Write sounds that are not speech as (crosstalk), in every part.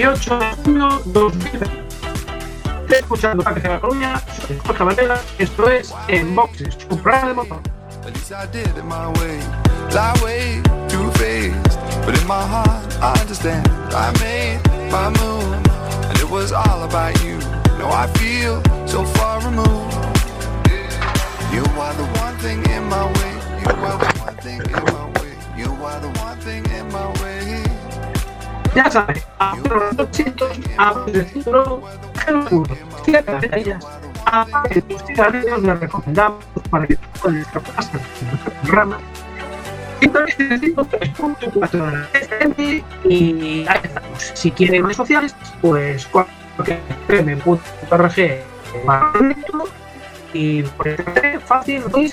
18 de junio 2020. Estoy escuchando Paque de la Coruña, soy Jorge Varela. Esto es En Boxes, un programa de motor. At least I did it my way. Fly way too fast. But in my heart, I understand. I made my move. And it was all about you. Now I feel so far removed. You are the one thing in my way. You are the one thing in my way. You are the one thing in my way. A los 200, a de cinturón, siete de ellas. Aparte de tus cigarrillos, les recomendamos para que puedan de nuestro programa. Sintonice 103.4 FM y ahí estamos. Si quieren redes sociales, pues cualquier.org y por fácil, muy.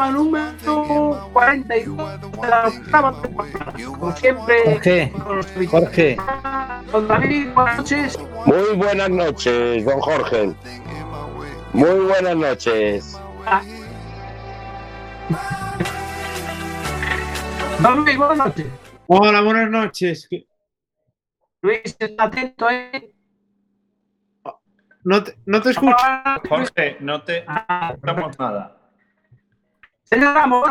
Programa número 42 de la octava temporada. Como siempre, Jorge, con Jorge. Don David, buenas noches. Muy buenas noches, don Jorge. Muy buenas noches. Don Luis, buenas noches. Hola, buenas noches. ¿Qué- Luis, está atento, ¿eh? No te, no te escucho. Jorge, no te Ah, escuchamos nada. Señor Ramos,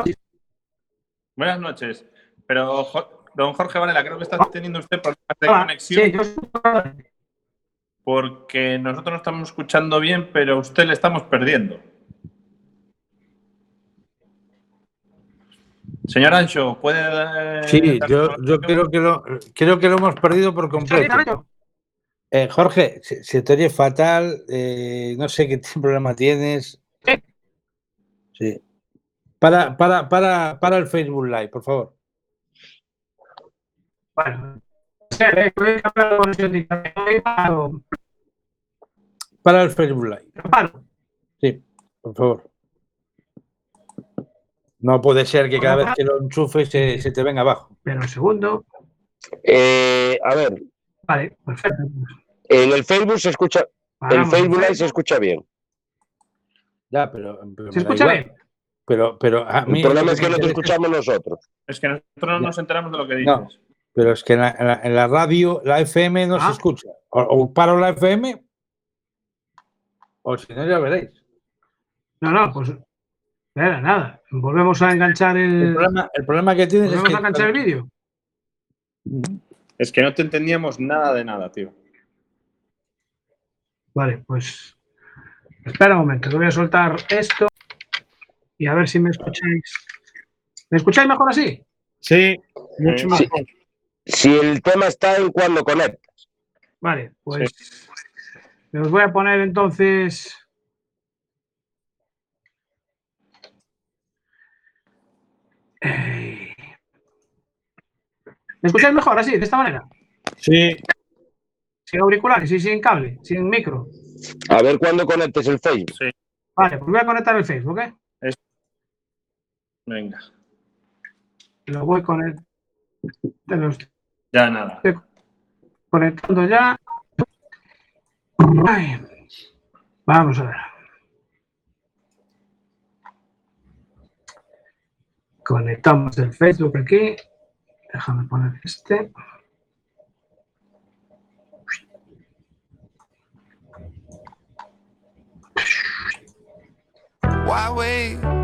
Buenas noches. Pero, don Jorge Varela, creo que está teniendo usted problemas de hola. conexión Sí, yo porque nosotros no estamos escuchando bien, pero a usted le estamos perdiendo. Señor Ancho, ¿puede Sí, yo, creo, que lo, creo que lo hemos perdido por completo. Eh, Jorge, se, se te oye fatal, eh, no sé qué (laughs) problema tienes. Sí. Para, para, para, para el Facebook Live, por favor. Bueno, eh, Para el Facebook Live, sí, por favor. No puede ser que cada vez que lo enchufes se, se te venga abajo. Pero un segundo. Eh, a ver, Vale, perfecto. en el Facebook se escucha, el Paramos Facebook Live se escucha bien. Ya, pero, pero ¿Se escucha bien? Pero, pero a mí El problema lo es que no te escuchamos nosotros. Es que nosotros no nos enteramos de lo que dices. No. Pero es que en la, en la- en la radio, la FM no se Ah. escucha. O, o paro la FM, o si no, ya veréis. No, no, pues nada, nada. Volvemos a enganchar El el. problema, el problema que tienes es Volvemos que. a enganchar el vídeo. Es que no te entendíamos nada de nada, tío. Vale, pues. Espera un momento, que voy a soltar esto y a ver si me escucháis. ¿Me escucháis mejor así? Sí, mucho mejor. Si el tema está en cuando conectas. Vale, pues. Me os voy a poner entonces. Eh, ¿Me escucháis mejor así, de esta manera? Sí, Sin auriculares y sin cable, sin micro. A ver cuándo conectes el Facebook. Vale, pues voy a conectar el Facebook, ¿eh? Venga, Lo voy con el. Lo estoy ya nada. conectando ya. Ay, Vamos a ver. Conectamos el Facebook aquí. Déjame poner este.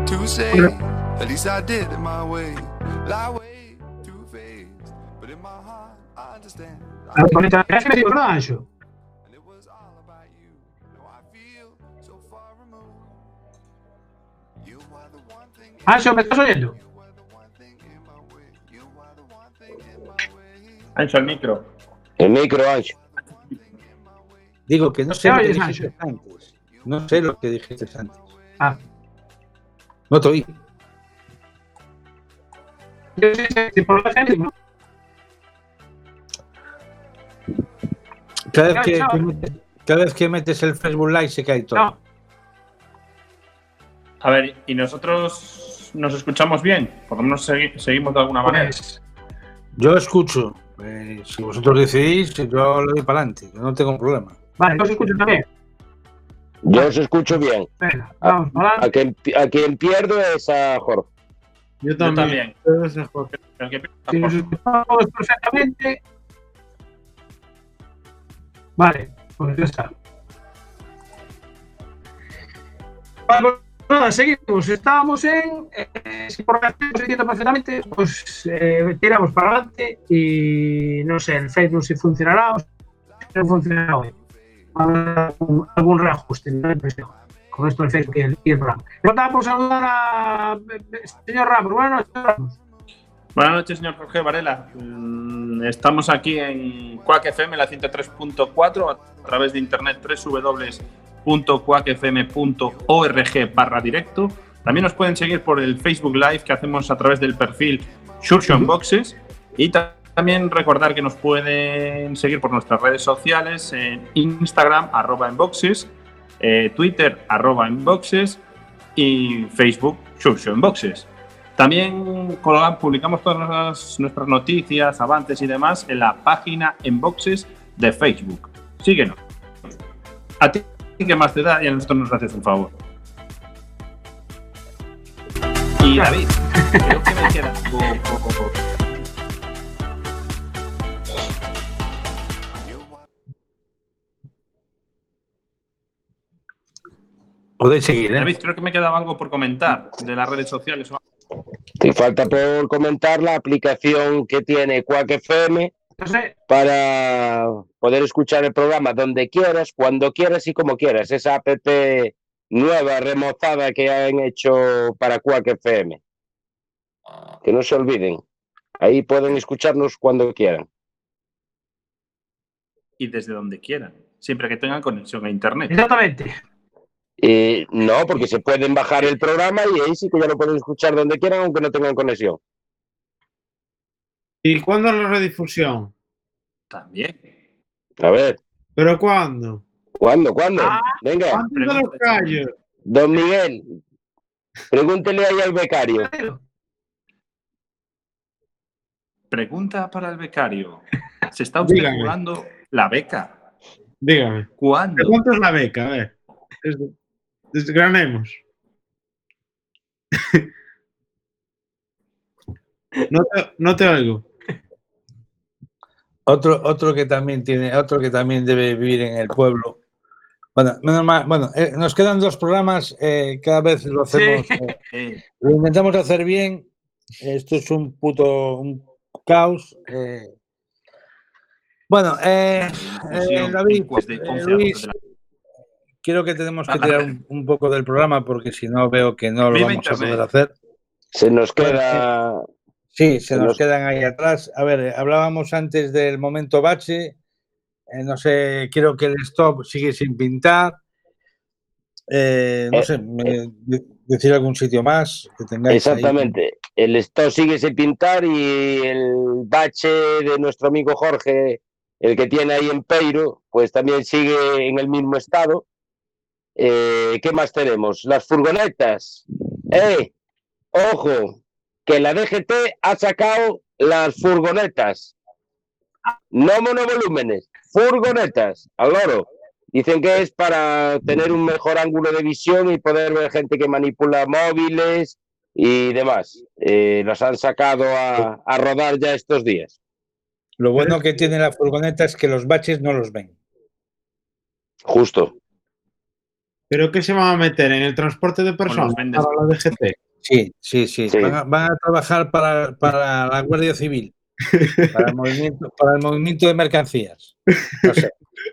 To say At least I did it my way. Lie way too faced, but in my heart I understand. I Ah, bonita. Es que me digo, ¿verdad, Ancho? and it was all about you. No, I feel so far removed. You are the one thing. in Ancho, ¿me estás oyendo? Ancho, el micro. El micro ancho. Digo que no sé ¿Qué lo que dijiste antes. No sé lo que dijiste antes. Ah, No te oí. Yo sí sé que por la gente, ¿no? Cada vez que, metes, cada vez que metes el Facebook Live se cae todo. No, A ver, ¿y nosotros nos escuchamos bien? Por lo menos segui- seguimos de alguna manera. pues. Yo escucho. Eh, si vosotros decidís, yo le doy para adelante. Yo no tengo problema. Vale, yo os escucho también. Yo os escucho bien. Venga, vamos, A quien, a quien pierdo es a Jorge. Yo Yo también. Pero que- Si nos escuchamos perfectamente. Vale, pues ya está. Vale, pues nada, seguimos. Estábamos en. eh, si por entiende perfectamente, pues eh, tiramos para adelante y no sé, el Facebook si funcionará o si no funcionará hoy. Algún, algún reajuste, la impresión, Con esto del Facebook y el, y el programa. Por saludar a. eh, Señor Ramos, buenas noches, Ramos. Buenas noches, señor Jorge Varela. Mm, Estamos aquí en Quack FM, la 103.4, a través de internet www.quackfm.org barra directo. También nos pueden seguir por el Facebook Live que hacemos a través del perfil Shurshon Boxes. Y ta- también recordar que nos pueden seguir por nuestras redes sociales en Instagram, arroba en boxes, eh, Twitter, arroba en boxes y Facebook, Shurshon Boxes. También publicamos todas nuestras noticias, avances y demás en la página en boxes de Facebook. Síguenos. A ti que más te da y a nosotros nos haces un favor. Y David, (laughs) creo que me queda poco. Podéis seguir, ¿eh? David, creo que me quedaba algo por comentar de las redes sociales. Te falta por comentar la aplicación que tiene Quack FM para poder escuchar el programa donde quieras, cuando quieras y como quieras. Esa app nueva, remozada que han hecho para Quack FM. Que no se olviden. Ahí pueden escucharnos cuando quieran. y desde donde quieran, siempre que tengan conexión a internet. exactamente. Y no, porque se pueden bajar el programa y ahí sí que ya lo pueden escuchar donde quieran, aunque no tengan conexión. ¿Y cuándo la redifusión? También. A ver, ¿Pero cuándo? ¿cuándo? ¿Cuándo? Ah, Venga, de los callos. don Miguel, pregúntele ahí al becario. Pregunta para el becario. ¿Se está usted Dígame. jugando la beca? Dígame. ¿Cuándo? ¿De cuánto es la beca? A ver. Desgranemos. (laughs) No te, no te oigo. Otro, otro que también tiene, otro que también debe vivir en el pueblo. Bueno, menos mal- bueno, eh, nos quedan dos programas, eh, cada vez lo hacemos, eh, Eh, (laughs) lo intentamos hacer bien. Esto es un puto un caos. eh. Bueno, eh, eh, David, de 11 a Luis, 12 de la- creo que tenemos que tirar (laughs) un, un poco del programa porque si no veo que no lo Viva vamos a poder hacer. Se nos queda. Sí, se Se nos nos- quedan ahí atrás. A ver, hablábamos antes del momento bache. eh, no sé, creo que el stop sigue sin pintar. Eh, no Eh, sé, me- decir algún sitio más que tengáis. ahí. Exactamente. El esto sigue sin pintar y el bache de nuestro amigo Jorge, el que tiene ahí en Peiro, pues también sigue en el mismo estado. Eh, ¿Qué más tenemos? Las furgonetas. ¡Eh! Ojo, que la DGT ha sacado las furgonetas. No monovolúmenes, furgonetas, al. Dicen que es para tener un mejor ángulo de visión y poder ver gente que manipula móviles y demás. Eh, las han sacado a, a rodar ya estos días. Lo bueno que tiene la furgoneta es que los baches no los ven. Justo. ¿Pero qué se van a meter en el transporte de personas vendes. para la DGT? Sí, sí, sí. Sí. Van, a, van a trabajar para, para la Guardia Civil, para el, (laughs) movimiento, para el movimiento de mercancías. No sé.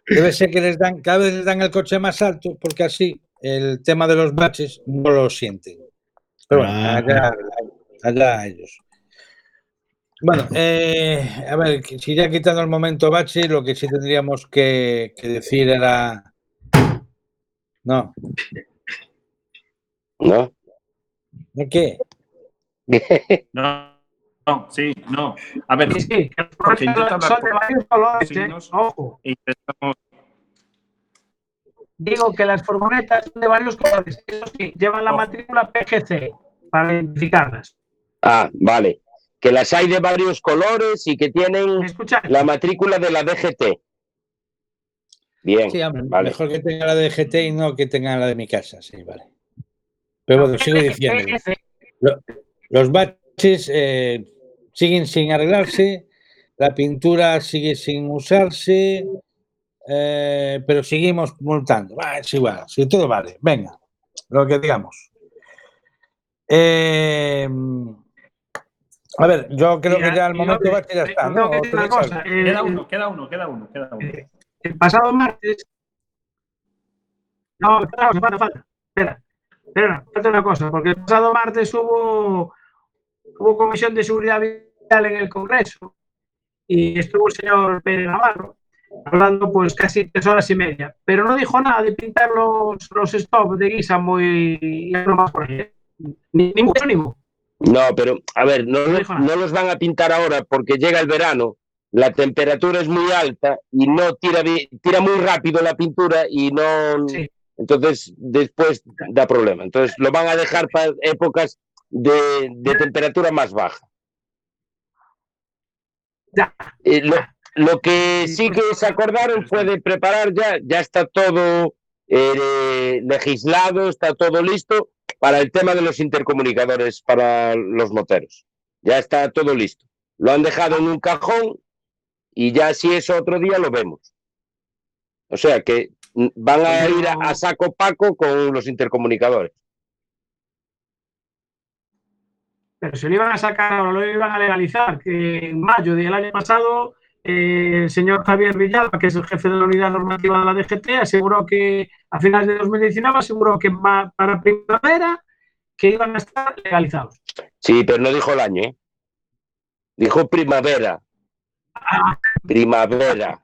Debe ser que les dan, cada vez les dan el coche más alto, porque así el tema de los baches no lo sienten. Pero bueno, Ah. allá, allá ellos. Bueno, eh, a ver, si ya quitando el momento bache, lo que sí tendríamos que, que decir era. No, ¿no? ¿de qué? No, no, sí, no. A ver, Sí, sí, Porque son de varios colores, ¿eh? Ojo, intentamos- digo que las furgonetas son de varios colores. Eso sí, llevan la Ojo. matrícula PGC para identificarlas. Ah, vale. Que las hay de varios colores y que tienen la matrícula de la DGT. Bien, Sí, hombre, vale. mejor que tenga la de GT y no que tenga la de mi casa, sí, vale. Pero bueno, sigo diciendo. Los baches eh, siguen sin arreglarse, la pintura sigue sin usarse, eh, pero seguimos multando. Es igual, sí, todo vale. Venga, lo que digamos. Eh, a ver, yo creo que ya el y momento bache ya eh, está. ¿no? Queda uno, queda uno, queda uno, queda uno. El pasado martes. No, espera, falta, falta. Espera, espera, falta una cosa, porque el pasado martes hubo, hubo comisión de seguridad vial en el Congreso y estuvo el señor Pérez Navarro hablando pues casi tres horas y media, pero no dijo nada de pintar los, los stops de Guisamo y, y algo más por ahí. ¿eh? Ni, ni mucho ni mucho. No, pero a ver, no, no los van a pintar ahora porque llega el verano, la temperatura es muy alta y no tira, tira muy rápido la pintura y no... Sí. Entonces, después da problema. Entonces, lo van a dejar para épocas de, de temperatura más baja. Eh, lo, lo que sí que se acordaron fue de preparar ya, ya está todo eh, legislado, está todo listo para el tema de los intercomunicadores para los moteros. Ya está todo listo. Lo han dejado en un cajón y ya si eso otro día lo vemos. O sea que mm, van a ir a, a saco paco con los intercomunicadores. pero se lo iban a sacar, ahora lo iban a legalizar, que en mayo del año pasado eh, el señor Javier Villalba, que es el jefe de la unidad normativa de la DGT, aseguró que a finales de 2019 aseguró que para primavera que iban a estar legalizados. Sí, pero no dijo el año, ¿eh? Dijo primavera. Primavera.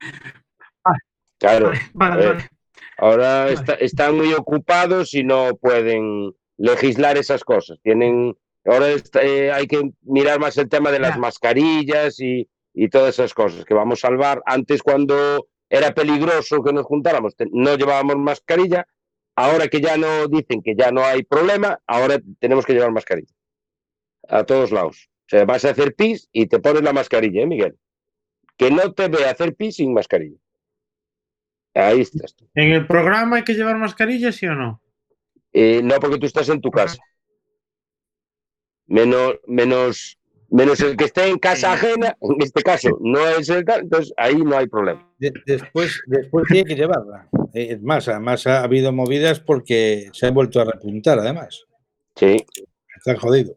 Claro. Eh. Ahora está- están muy ocupados y no pueden legislar esas cosas. Tienen, ahora está- eh, hay que mirar más el tema de las mascarillas y, y todas esas cosas que vamos a salvar. Antes cuando era peligroso que nos juntáramos, no llevábamos mascarilla. Ahora que ya no dicen que ya no hay problema, ahora tenemos que llevar mascarilla. A todos lados. O sea, vas a hacer pis y te pones la mascarilla, ¿eh, Miguel? Que no te ve hacer pis sin mascarilla. Ahí estás. tú. ¿En el programa hay que llevar mascarilla, sí o no? Eh, no, porque tú estás en tu casa. Menos, menos, menos el que esté en casa ajena, en este caso, no es el caso, entonces ahí no hay problema. De- después, después tiene que llevarla. Eh, Es más, además ha habido movidas porque se ha vuelto a repuntar, además. Sí. Está jodido.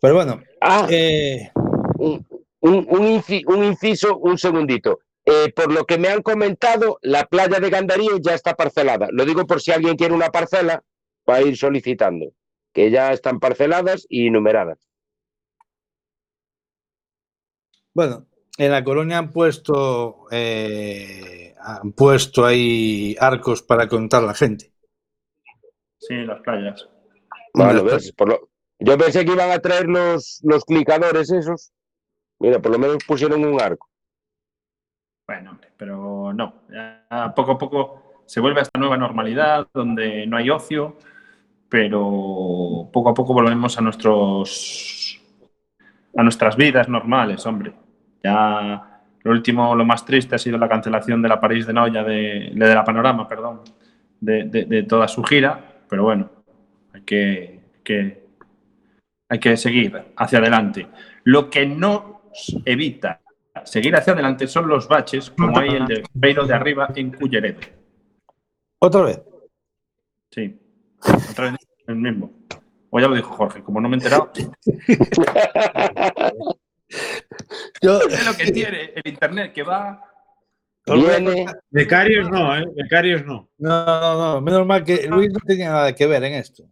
Pero bueno, Ah, eh, un, un, un inci- un inciso, un segundito. Eh, por lo que me han comentado, la playa de Gandarío ya está parcelada. Lo digo por si alguien quiere una parcela, va a ir solicitando, que ya están parceladas y numeradas. bueno, en la colonia han puesto eh, han puesto ahí arcos para contar la gente. Sí, las playas. Bueno. Por lo- Yo pensé que iban a traer los, los clicadores esos. Mira, por lo menos pusieron un arco. Bueno, hombre, pero no. Poco a poco se vuelve a esta nueva normalidad donde no hay ocio, pero poco a poco volvemos a nuestros a nuestras vidas normales, hombre. Ya lo último, lo más triste ha sido la cancelación de la París de Noya, de, de la Panorama, perdón, de, de- de toda su gira, pero bueno, hay que, que- hay que seguir hacia adelante. Lo que nos evita seguir hacia adelante son los baches, como hay el de Peiro de arriba en Culleredo. Otra vez. Sí, otra vez el mismo. O ya lo dijo Jorge, como no me he enterado. (laughs) Yo, Es lo que tiene el internet, que va. Viene, Becarios no, ¿eh? Becarios no. no, no, no, menos mal que Luis no tenía nada que ver en esto.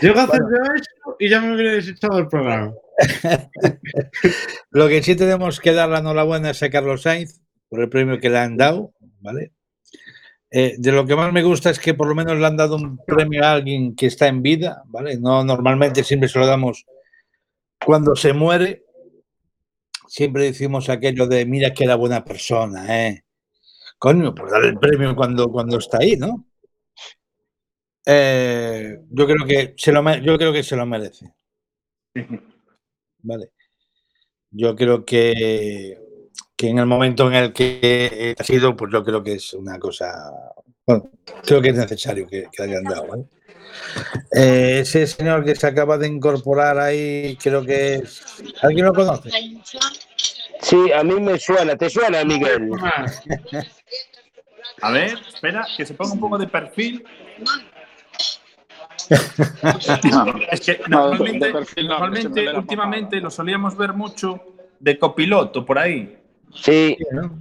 Llego a hacer esto y ya me hubiera desechado el programa. (laughs) Lo que sí tenemos que dar la enhorabuena es a Carlos Sainz por el premio que le han dado, ¿vale? Eh, de lo que más me gusta es que por lo menos le han dado un premio a alguien que está en vida, ¿vale? No normalmente siempre se lo damos cuando se muere. Siempre decimos aquello de mira que era buena persona, ¿eh? Coño, pues darle el premio cuando, cuando está ahí, ¿no? Eh, yo creo que se lo yo creo que se lo merece. (laughs) Vale. Yo creo que, que en el momento en el que ha sido, pues yo creo que es una cosa. Bueno, creo que es necesario que, que hayan dado. ¿vale? Eh, ese señor que se acaba de incorporar ahí, creo que es. ¿Alguien lo conoce? sí, a mí me suena. ¿Te suena, Miguel? A ver, espera, que se ponga un poco de perfil. Es que normalmente, perfil no, que últimamente lo solíamos ver mucho de copiloto por ahí. Sí, ¿no?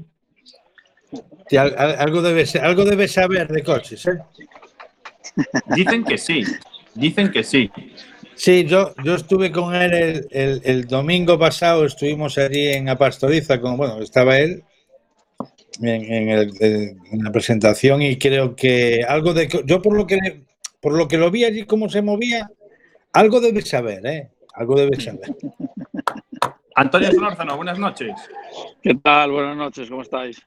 Sí, al- al- algo, debe algo debe saber de coches. ¿eh? Dicen que sí, dicen que sí. Sí, yo, yo estuve con él el, el- el domingo pasado, estuvimos allí en la pastoriza, con, bueno, estaba él en, en el- en la presentación y creo que algo de... Yo por lo que, por lo que lo vi allí, cómo se movía, algo debe saber, ¿eh? Algo debe saber. (laughs) Antonio Solórzano, buenas noches. ¿Qué tal? Buenas noches, ¿cómo estáis?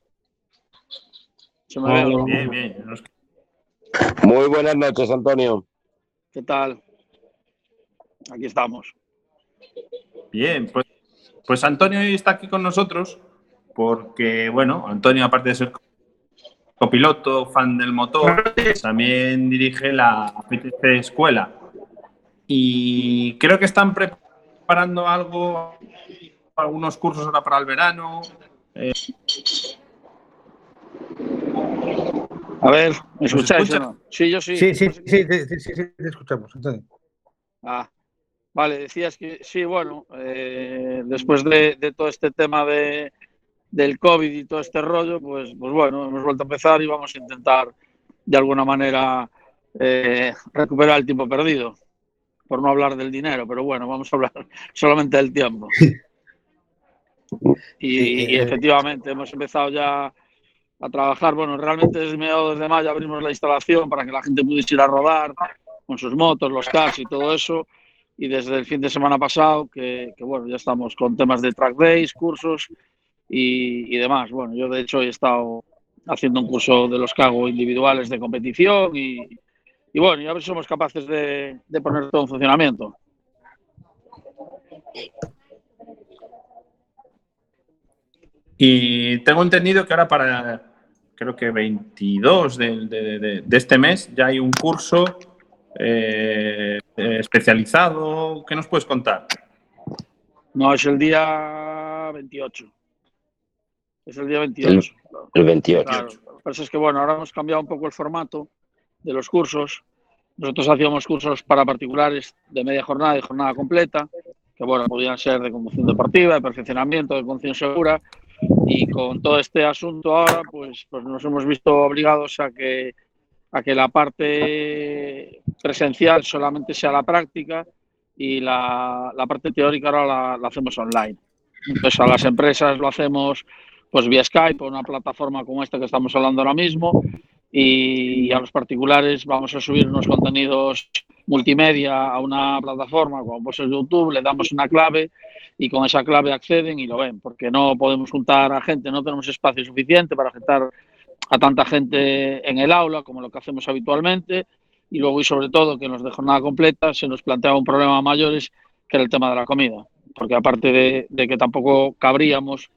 ¿Se me? Bien, bien. Muy buenas noches, Antonio. ¿Qué tal? Aquí estamos. Bien, pues, pues Antonio hoy está aquí con nosotros porque, bueno, Antonio, aparte de ser copiloto, fan del motor, también dirige la PTC Escuela. Y creo que están preparando algo, algunos cursos ahora para el verano. A ver, ¿me escucháis escucha? o no? Sí, yo sí. Sí, sí, sí, sí, sí, sí, sí, te escuchamos. Antonio. Ah, vale, decías que sí, bueno, eh, después de, de todo este tema de, del COVID y todo este rollo, pues, pues bueno, hemos vuelto a empezar y vamos a intentar de alguna manera eh, recuperar el tiempo perdido, por no hablar del dinero, pero bueno, vamos a hablar (laughs) solamente del tiempo. (laughs) Y, y efectivamente hemos empezado ya a trabajar, bueno, realmente desde mediados de mayo abrimos la instalación para que la gente pudiese ir a rodar con sus motos, los cars y todo eso. Y desde el fin de semana pasado, que, que, bueno, ya estamos con temas de track days, cursos y, y, demás. Bueno, yo de hecho he estado haciendo un curso de los que hago individuales de competición y, y bueno, y a ver si somos capaces de, de poner todo en funcionamiento. Y tengo entendido que ahora para, creo que 22 de, de, de, de este mes, ya hay un curso eh, especializado. ¿Qué nos puedes contar? No, es el día 28. Es el día 28. El, el 28. Claro. Pero es que, bueno, ahora hemos cambiado un poco el formato de los cursos. Nosotros hacíamos cursos para particulares de media jornada y jornada completa, que, bueno, podían ser de conducción deportiva, de perfeccionamiento, de conducción segura. Y con todo este asunto ahora, pues, pues nos hemos visto obligados a que, a que la parte presencial solamente sea la práctica y la, la parte teórica ahora la, la, hacemos online. Entonces a las empresas lo hacemos pues vía Skype o una plataforma como esta que estamos hablando ahora mismo. Y a los particulares vamos a subir unos contenidos multimedia a una plataforma como pues es YouTube, le damos una clave y con esa clave acceden y lo ven, porque no podemos juntar a gente, no tenemos espacio suficiente para juntar a tanta gente en el aula como lo que hacemos habitualmente. Y luego y sobre todo que en los de jornada completa se nos planteaba un problema mayores que era el tema de la comida, porque aparte de que tampoco cabríamos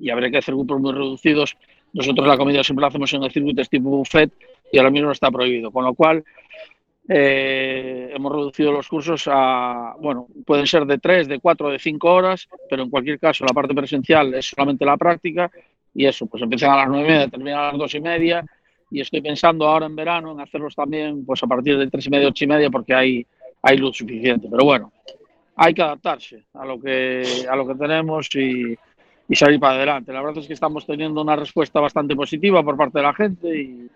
y habría que hacer grupos muy reducidos, nosotros la comida siempre la hacemos en el circuito tipo buffet y ahora mismo está prohibido, con lo cual eh, hemos reducido los cursos a, bueno, pueden ser de tres, de cuatro, de cinco horas, pero en cualquier caso la parte presencial es solamente la práctica y eso, pues empiezan a las nueve y media, terminan a las dos y media y estoy pensando ahora en verano en hacerlos también pues a partir de tres y media, ocho y media, porque hay, hay luz suficiente. Pero bueno, hay que adaptarse a lo que, a lo que tenemos y, y salir para adelante. La verdad es que estamos teniendo una respuesta bastante positiva por parte de la gente y,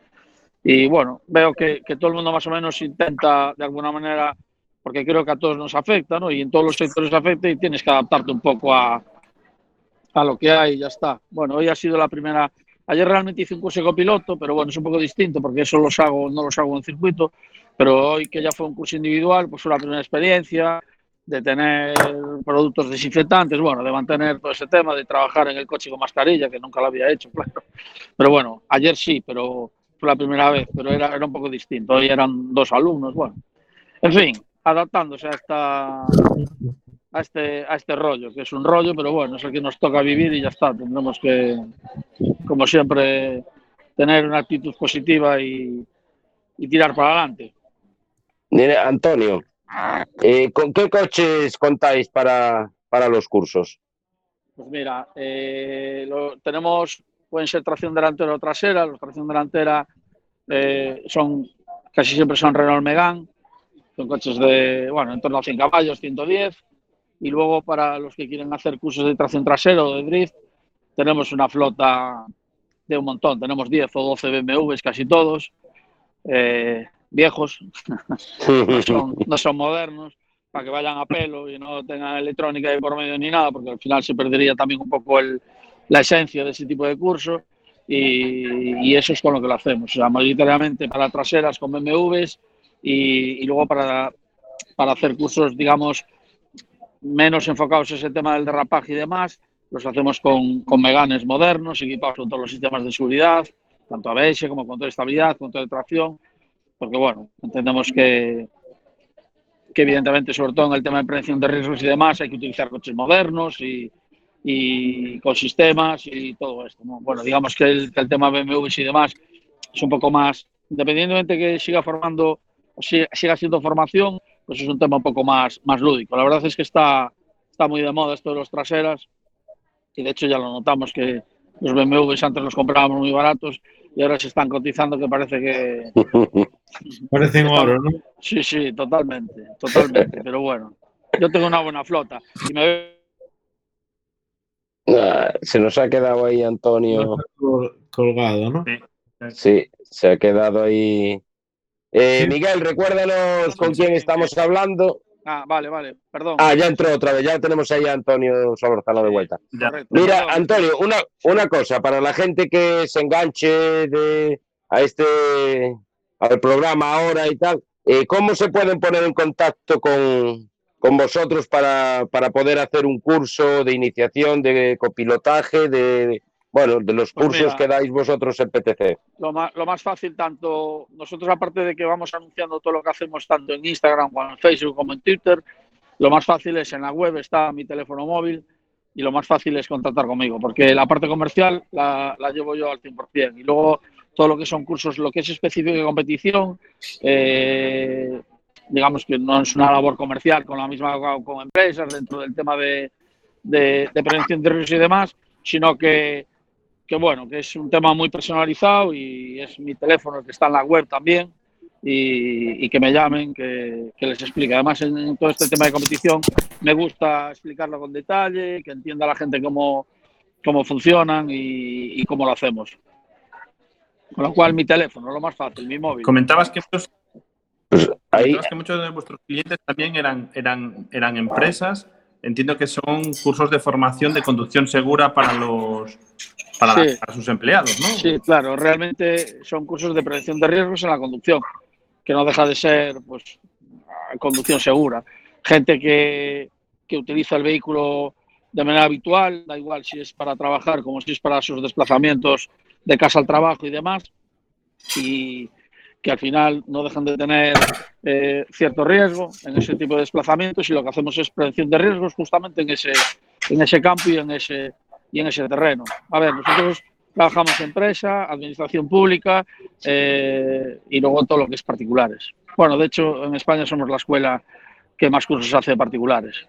y bueno, veo que, que, todo el mundo más o menos intenta de alguna manera, porque creo que a todos nos afecta, ¿no? Y en todos los sectores afecta y tienes que adaptarte un poco a, a lo que hay y ya está. Bueno, hoy ha sido la primera. Ayer realmente hice un curso de copiloto, pero bueno, es un poco distinto porque eso los hago, no los hago en circuito. Pero hoy que ya fue un curso individual, pues fue la primera experiencia de tener productos desinfectantes, bueno, de mantener todo ese tema, de trabajar en el coche con mascarilla, que nunca lo había hecho, (laughs) claro. Pero bueno, ayer sí, pero fue la primera vez, pero era, era un poco distinto. Hoy eran dos alumnos, bueno. En fin, adaptándose a esta a este, a este rollo, que es un rollo, pero bueno, es el que nos toca vivir y ya está. Tendremos que, como siempre, tener una actitud positiva y, y tirar para adelante. Antonio, eh, ¿con qué coches contáis para, para los cursos? Pues mira, eh, tenemos, pueden ser tracción delantera o trasera. Los tracción delantera eh, son, casi siempre son Renault Megane, son coches de, bueno, en torno a 100 caballos, 110 y luego para los que quieren hacer cursos de tracción trasera o de drift, tenemos una flota de un montón. Tenemos 10 o 12 BMWs, casi todos, viejos, (laughs) no, son, no, son, modernos, para que vayan a pelo y no tengan electrónica ahí por medio ni nada, porque al final se perdería también un poco el, la esencia de ese tipo de curso. Y, y, eso es con lo que lo hacemos, o sea, mayoritariamente para traseras con BMWs y, y luego para, para hacer cursos, digamos, menos enfocados en ese tema del derrapaje y demás, los hacemos con, con meganes modernos, equipados con todos los sistemas de seguridad, tanto ABS como control de estabilidad, control de tracción, porque bueno, entendemos que, que evidentemente, sobre todo en el tema de prevención de riesgos y demás, hay que utilizar coches modernos y, y con sistemas y todo esto. ¿no? Bueno, digamos que el, que el tema BMW y demás es un poco más, independientemente que siga formando, siga, siga siendo formación, pues es un tema un poco más, más lúdico. La verdad es que está, está muy de moda esto de los traseras y de hecho ya lo notamos que los BMWs antes los comprábamos muy baratos y ahora se están cotizando que parece que... (laughs) Parecen oro, ¿no? Sí, sí, totalmente, totalmente, pero bueno, yo tengo una buena flota y me... Ah, se nos ha quedado ahí Antonio. Colgado, ¿no? Sí, se ha quedado ahí eh, Miguel, recuérdanos con quién estamos hablando. Ah, vale, vale, perdón. Ah, ya entró otra vez, ya tenemos ahí a Antonio Solorzano de vuelta. Mira, Antonio, una, una cosa, para la gente que se enganche de, a este al programa ahora y tal, eh, ¿cómo se pueden poner en contacto con, con vosotros para, para, poder hacer un curso de iniciación, de copilotaje, de, bueno, de los cursos pues mira, que dais vosotros en PTC. Lo más, lo más, fácil, tanto nosotros, aparte de que vamos anunciando todo lo que hacemos, tanto en Instagram como en Facebook como en Twitter, lo más fácil es en la web, está mi teléfono móvil y lo más fácil es contactar conmigo, porque la parte comercial la, la llevo yo al 100%. Y luego todo lo que son cursos, lo que es específico de competición, eh, digamos que no es una labor comercial con la misma con empresas dentro del tema de, de, de prevención de riesgos y demás, sino que que bueno, que es un tema muy personalizado y es mi teléfono el que está en la web también y, y que me llamen, que, que, les explique. Además, en, en, todo este tema de competición me gusta explicarlo con detalle, que entienda la gente cómo, cómo funcionan y, y cómo lo hacemos. Con lo cual, mi teléfono, lo más fácil, mi móvil. Comentabas que muchos, pues ahí... que muchos de vuestros clientes también eran, eran, eran empresas. Entiendo que son cursos de formación de conducción segura para los para, sí. para, sus empleados, ¿no? Sí, claro, realmente son cursos de prevención de riesgos en la conducción, que no deja de ser pues conducción segura. Gente que, que utiliza el vehículo de manera habitual, da igual si es para trabajar como si es para sus desplazamientos de casa al trabajo y demás, y que al final no dejan de tener eh, cierto riesgo en ese tipo de desplazamientos y lo que hacemos es prevención de riesgos justamente en ese, en ese campo y en ese, y en ese terreno. A ver, nosotros trabajamos empresa, administración pública eh, y luego todo lo que es particulares. Bueno, de hecho, en España somos la escuela que más cursos hace de particulares.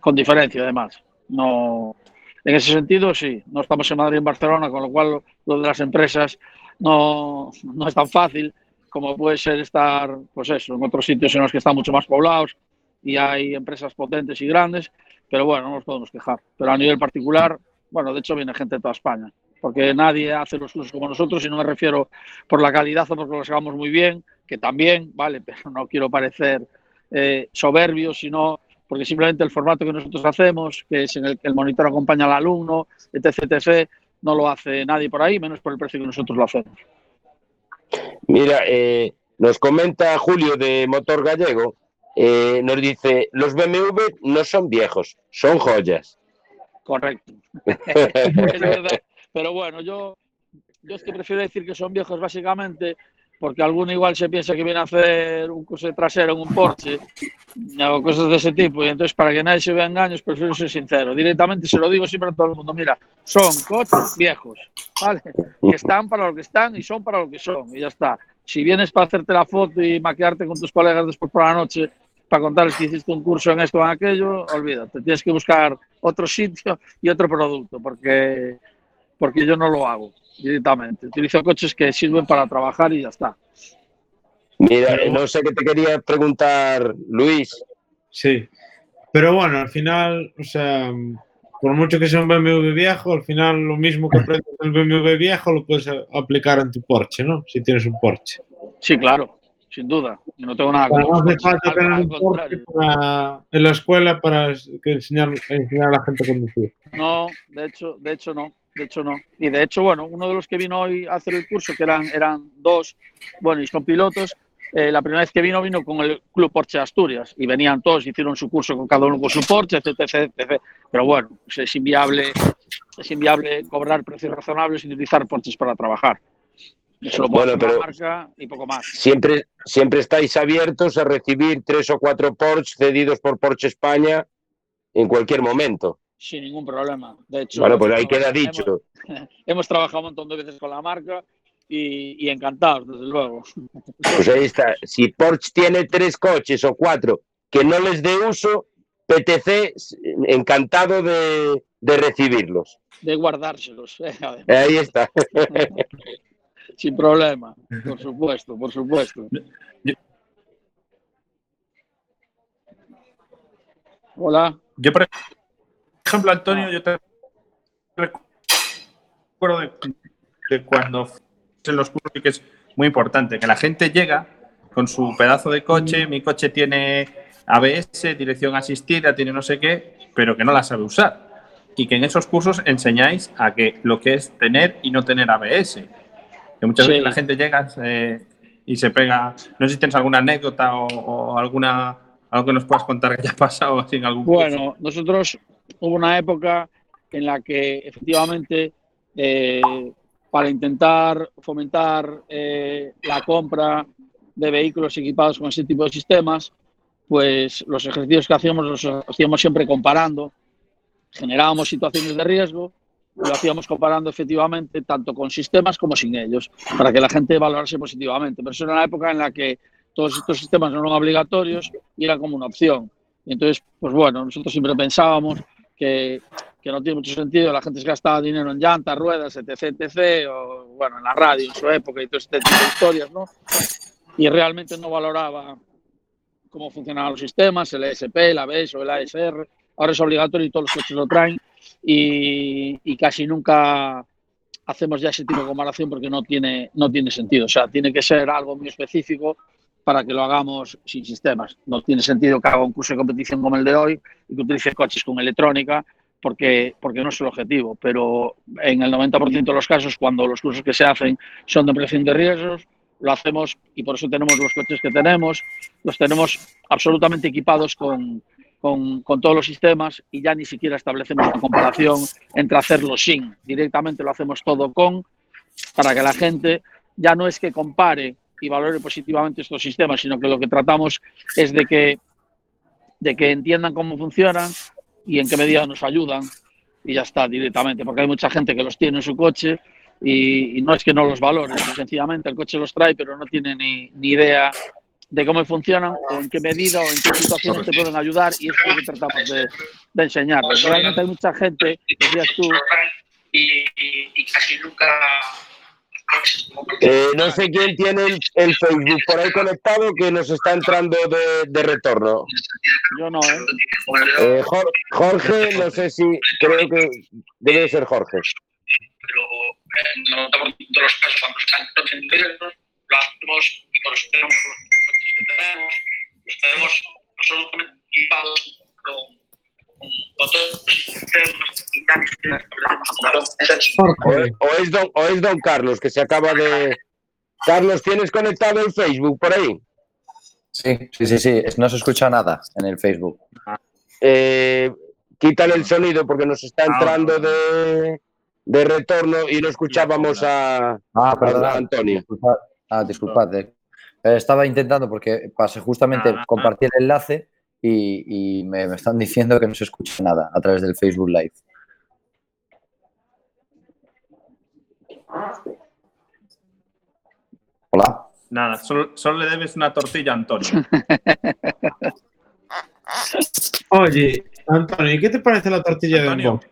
Con diferencia, además. No, en ese sentido, sí. No estamos en Madrid en Barcelona, con lo cual lo de las empresas no, no es tan fácil como puede ser estar, pues eso, en otros sitios en los que están mucho más poblados y hay empresas potentes y grandes, pero bueno, no nos podemos quejar. Pero a nivel particular, bueno, de hecho viene gente de toda España, porque nadie hace los cursos como nosotros y no me refiero por la calidad o porque los hagamos muy bien, que también, vale, (laughs) pero no quiero parecer eh, soberbio, sino porque simplemente el formato que nosotros hacemos, que es en el que el monitor acompaña al alumno, etc., etc., no lo hace nadie por ahí, menos por el precio que nosotros lo hacemos. Mira, eh, nos comenta Julio de Motor Gallego, eh, nos dice, los BMW no son viejos, son joyas. Correcto. Es (laughs) verdad. Pero bueno, yo, yo es que prefiero decir que son viejos básicamente porque alguno igual se piensa que viene a hacer un curso de trasero en un Porsche o cosas de ese tipo. Y entonces, para que nadie se vea engaños, prefiero ser sincero. Directamente se lo digo siempre a todo el mundo: mira, son coches viejos, ¿vale? Que están para lo que están y son para lo que son. Y ya está. Si vienes para hacerte la foto y maquillarte con tus colegas después por la noche para contarles que hiciste un curso en esto o en aquello, olvídate. Tienes que buscar otro sitio y otro producto, porque, porque yo no lo hago directamente. Utilizo coches que sirven para trabajar y ya está. Mira, no sé qué te quería preguntar, Luis. Sí. Pero bueno, al final, o sea, por mucho que sea un BMW viejo, al final lo mismo que aprendes el BMW viejo lo puedes aplicar en tu Porsche, ¿no? Si tienes un Porsche. Sí, claro, sin duda. Yo no tengo nada no hace falta tener un Porsche contrario. para- en la escuela para que enseñar, enseñar a la gente a conducir. No, de hecho, de hecho no, de hecho no. Y de hecho, bueno, uno de los que vino hoy a hacer el curso, que eran, eran dos, bueno, y son pilotos, eh, la primera vez que vino, vino con el Club Porsche Asturias y venían todos, hicieron su curso con cada uno con su Porsche, etc, etc, etc. Pero bueno, pues es inviable, es inviable cobrar precios razonables y utilizar Porsches para trabajar. Bueno, pero- marca y poco más. Siempre, siempre estáis abiertos a recibir tres o cuatro Porsche cedidos por Porsche España en cualquier momento. Sin ningún problema. De hecho, Bueno, pues ahí queda dicho. (laughs) Hemos trabajado un montón de veces con la marca y, y encantados, desde luego. Pues ahí está. Si Porsche tiene tres coches o cuatro que no les dé uso, PTC encantado de, de recibirlos. De guardárselos. (laughs) eh. Ahí está. (laughs) Sin problema, por supuesto, por supuesto. (laughs) Hola. Yo, por ejemplo, Antonio, yo te recuerdo de, de cuando en los cursos que es muy importante, que la gente llega con su pedazo de coche, mi coche tiene ABS, dirección asistida, tiene no sé qué, pero que no la sabe usar. Y que en esos cursos enseñáis a que lo que es tener y no tener ABS. Que muchas Sí. veces la gente llega eh, y se pega. No sé si tienes alguna anécdota o, o alguna algo que nos puedas contar que haya pasado así en algún curso. Bueno, nosotros hubo una época en la que efectivamente eh, para intentar fomentar eh, la compra de vehículos equipados con ese tipo de sistemas, pues los ejercicios que hacíamos los hacíamos siempre comparando, generábamos situaciones de riesgo, lo hacíamos comparando efectivamente tanto con sistemas como sin ellos, para que la gente valorase positivamente. Pero eso era una época en la que todos estos sistemas no eran obligatorios y era como una opción. Y entonces, pues bueno, nosotros siempre pensábamos que, que no tiene mucho sentido, la gente se gastaba dinero en llantas, ruedas, etc, etc, o bueno, en la radio en su época y todo este tipo de historias, ¿no? Y realmente no valoraba cómo funcionaban los sistemas, el ESP, el ABS o el ASR. Ahora es obligatorio y todos los coches lo traen y, y casi nunca hacemos ya ese tipo de comparación porque no tiene, no tiene sentido. O sea, tiene que ser algo muy específico para que lo hagamos sin sistemas. No tiene sentido que haga un curso de competición como el de hoy y que utilice coches con electrónica porque, porque no es el objetivo. Pero en el 90% de los casos, cuando los cursos que se hacen son de prevención de riesgos, lo hacemos y por eso tenemos los coches que tenemos, los tenemos absolutamente equipados con, con, todos los sistemas y ya ni siquiera establecemos una comparación entre hacerlo sin. Directamente lo hacemos todo con, para que la gente ya no es que compare y valore positivamente estos sistemas, sino que lo que tratamos es de que, de que entiendan cómo funcionan y en qué medida nos ayudan y ya está directamente, porque hay mucha gente que los tiene en su coche y, y no es que no los valore, sencillamente el coche los trae pero no tiene ni, ni idea de cómo funcionan o en qué medida o en qué situaciones te pueden ayudar y eso es lo que tratamos de, de enseñarles. Realmente hay mucha gente, decías tú, y, casi nunca Eh, no sé quién tiene el, el Facebook por ahí conectado que nos está entrando de, de retorno. Yo no, ¿eh? Eh, Jor- Jorge, no sé si, creo que debe de ser Jorge. pero eh, no todos los casos cuando están entendidos, lo hacemos y con los tenemos que tenemos, los tenemos absolutamente equipados con, con, con todos los sistemas y datos que establecemos. O, es don, o es don Carlos que se acaba de. Carlos, ¿tienes conectado el Facebook por ahí? Sí, sí, sí, sí. No se escucha nada en el Facebook. Eh, quítale el sonido porque nos está Ah, entrando de, de retorno y no escuchábamos a, Ah, a perdón. Antonio. Disculpad. Ah, disculpad. Eh. Estaba intentando porque pasé justamente Ah. compartir el enlace y, y me, me están diciendo que no se escucha nada a través del Facebook Live. Hola. Nada, solo, solo le debes una tortilla a Antonio. (laughs) Oye, Antonio, ¿y qué te parece la tortilla de Antonio, Unbox?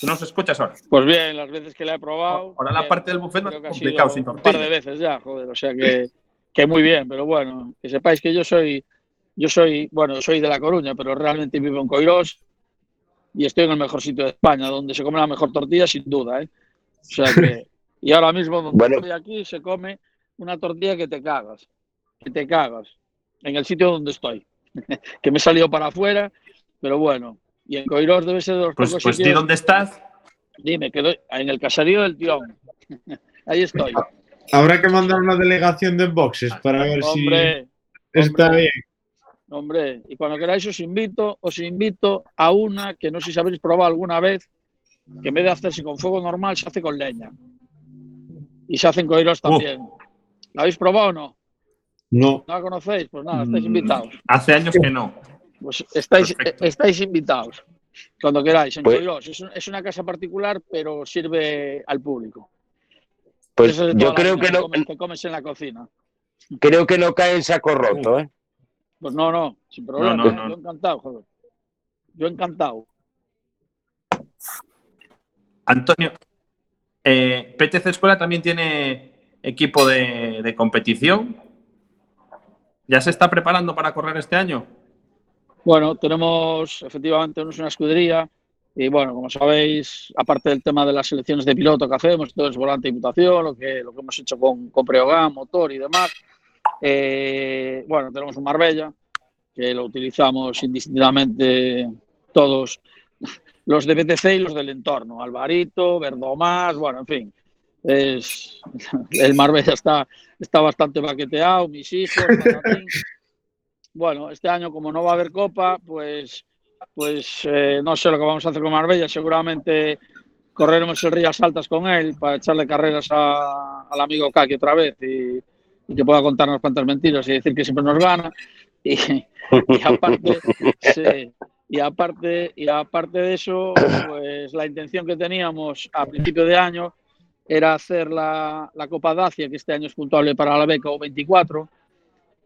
¿tú nos escuchas ahora? Pues bien, las veces que la he probado. Ahora la parte del buffet no es complicado sin un par de tortilla. veces ya, joder, o sea que, que muy bien, pero bueno, que sepáis que yo soy, yo soy, bueno, soy de La Coruña, pero realmente vivo en Coirós y estoy en el mejor sitio de España, donde se come la mejor tortilla, sin duda, ¿eh? O sea que, (laughs) y ahora mismo donde Bueno. estoy aquí se come una tortilla que te cagas, que te cagas, en el sitio donde estoy, (laughs) que me he salido para afuera, pero bueno, y en Coirós debe ser de los Pues, pocos pues sitios- dónde estás. Dime, que doy- en el caserío del Tión. (laughs) Ahí estoy. Habrá que mandar una delegación de boxes para ver Hombre, si está hombre. bien. hombre. Y cuando queráis os invito, os invito a una que no sé si habéis probado alguna vez, que en vez de hacerse con fuego normal, se hace con leña. Y se hacen coiros también. ¿La habéis probado o no? No. ¿No la conocéis? Pues nada, estáis Mm, invitados. Hace años que no. Pues estáis, Perfecto. estáis invitados. Cuando queráis, en Pues- Coirós. Es, un- es una casa particular, pero sirve al público. Pues Eso de yo creo que no, comes, que comes en la cocina. creo que no cae en saco roto, ¿eh? Pues no, no, sin problema. no, no. Yo encantado, joder. Yo encantado. Antonio, eh, PTC Escuela también tiene equipo de, de competición. ¿Ya se está preparando para correr este año? Bueno, tenemos efectivamente tenemos una escudería y bueno, como sabéis, aparte del tema de las selecciones de piloto que hacemos, todo es volante y mutación, lo que, lo que hemos hecho con, con Preogam, motor y demás. eh, bueno, tenemos un Marbella que lo utilizamos indistintamente todos (laughs) los de BTC y los del entorno, Alvarito, Verdomás, bueno, en fin. Es, (laughs) el Marbella está, está bastante baqueteado, mis hijos. (laughs) Bueno, este año como no va a haber copa, pues, pues eh, no sé lo que vamos a hacer con Marbella. Seguramente correremos el Rías Altas con él para echarle carreras a- al amigo Kaki otra vez y, que pueda contarnos cuantas mentiras y decir que siempre nos gana. Y, aparte, y aparte, y aparte de eso, pues la intención que teníamos a principio de año era hacer la, la Copa Dacia, que este año es puntuable para la beca O24,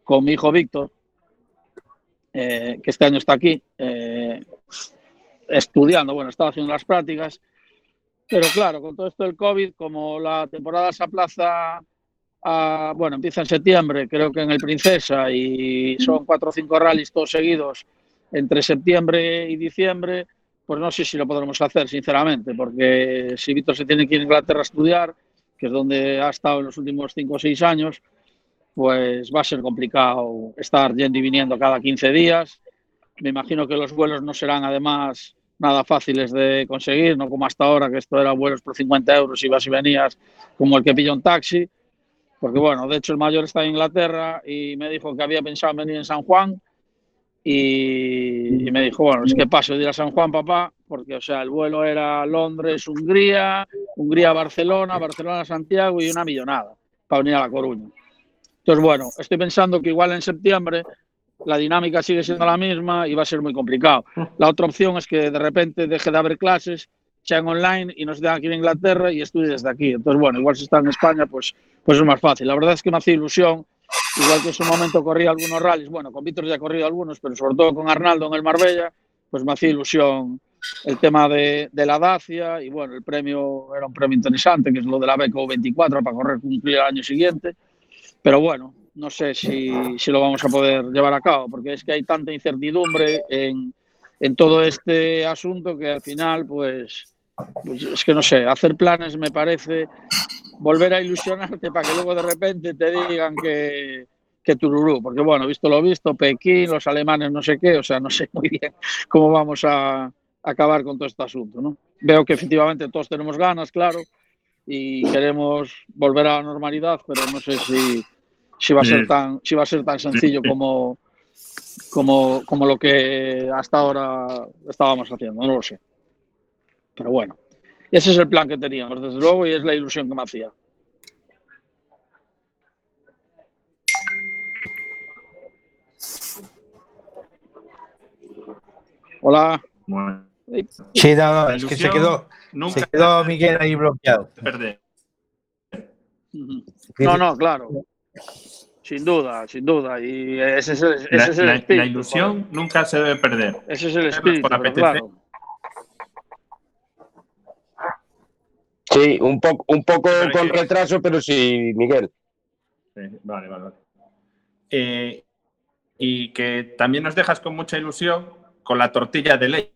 con mi hijo Víctor, eh, que este año está aquí, eh, estudiando, bueno, estaba haciendo las prácticas, pero claro, con todo esto del COVID, como la temporada se aplaza, a- bueno, empieza en septiembre, creo que en el Princesa, y son cuatro o cinco rallies todos seguidos entre septiembre y diciembre, pues no sé si lo podremos hacer, sinceramente, porque si Víctor se tiene que ir a Inglaterra a estudiar, que es donde ha estado en los últimos cinco o seis años, pues va a ser complicado estar yendo y viniendo cada 15 días. Me imagino que los vuelos no serán además nada fáciles de conseguir, no como hasta ahora, que esto era vuelos por 50 euros y vas y venías como el que pilla un taxi. Porque bueno, de hecho el mayor está en Inglaterra y me dijo que había pensado en venir en San Juan y, y me dijo, bueno, es que paso de ir a San Juan, papá, porque o sea, el vuelo era Londres-Hungría, Hungría-Barcelona, Barcelona-Santiago y una millonada para venir a La Coruña. Entonces, bueno, estoy pensando que igual en septiembre la dinámica sigue siendo la misma y va a ser muy complicado. La otra opción es que de repente deje de haber clases, sean online y nos den aquí en Inglaterra y estudie desde aquí. Entonces, bueno, igual si está en España, pues, pues es más fácil. La verdad es que me hace ilusión, igual que en su momento corrí algunos rallies, bueno, con Víctor ya he corrido algunos, pero sobre todo con Arnaldo en el Marbella, pues me hacía ilusión el tema de, de la Dacia y bueno, el premio era un premio interesante, que es lo de la Beco 24 para correr cumplir el año siguiente. Pero bueno, no sé si, si lo vamos a poder llevar a cabo, porque es que hay tanta incertidumbre en, en todo este asunto que al final, pues, pues es que no sé, hacer planes me parece volver a ilusionarte para que luego de repente te digan que, que Tururú, porque bueno, visto lo visto, Pekín, los alemanes, no sé qué, o sea, no sé muy bien cómo vamos a acabar con todo este asunto, ¿no? Veo que efectivamente todos tenemos ganas, claro, y queremos volver a la normalidad, pero no sé si, si va a ser Sí. tan, si va a ser tan sencillo como, como, como lo que hasta ahora estábamos haciendo, no lo sé. Pero bueno, ese es el plan que teníamos, desde luego, y es la ilusión que me hacía. Hola. Bueno, Sí, no, no, La es que se quedó, nunca se quedó Miguel ahí bloqueado. perder. No, no, claro. Sin duda, sin duda. Y ese es el, ese La, es el la- espíritu. la ilusión nunca se debe perder. Ese es el espíritu, claro. Sí, un poco, un poco Pero con que- retraso, pero sí, Miguel. Sí, vale, vale, vale. Eh, y que también nos dejas con mucha ilusión con la tortilla de leña.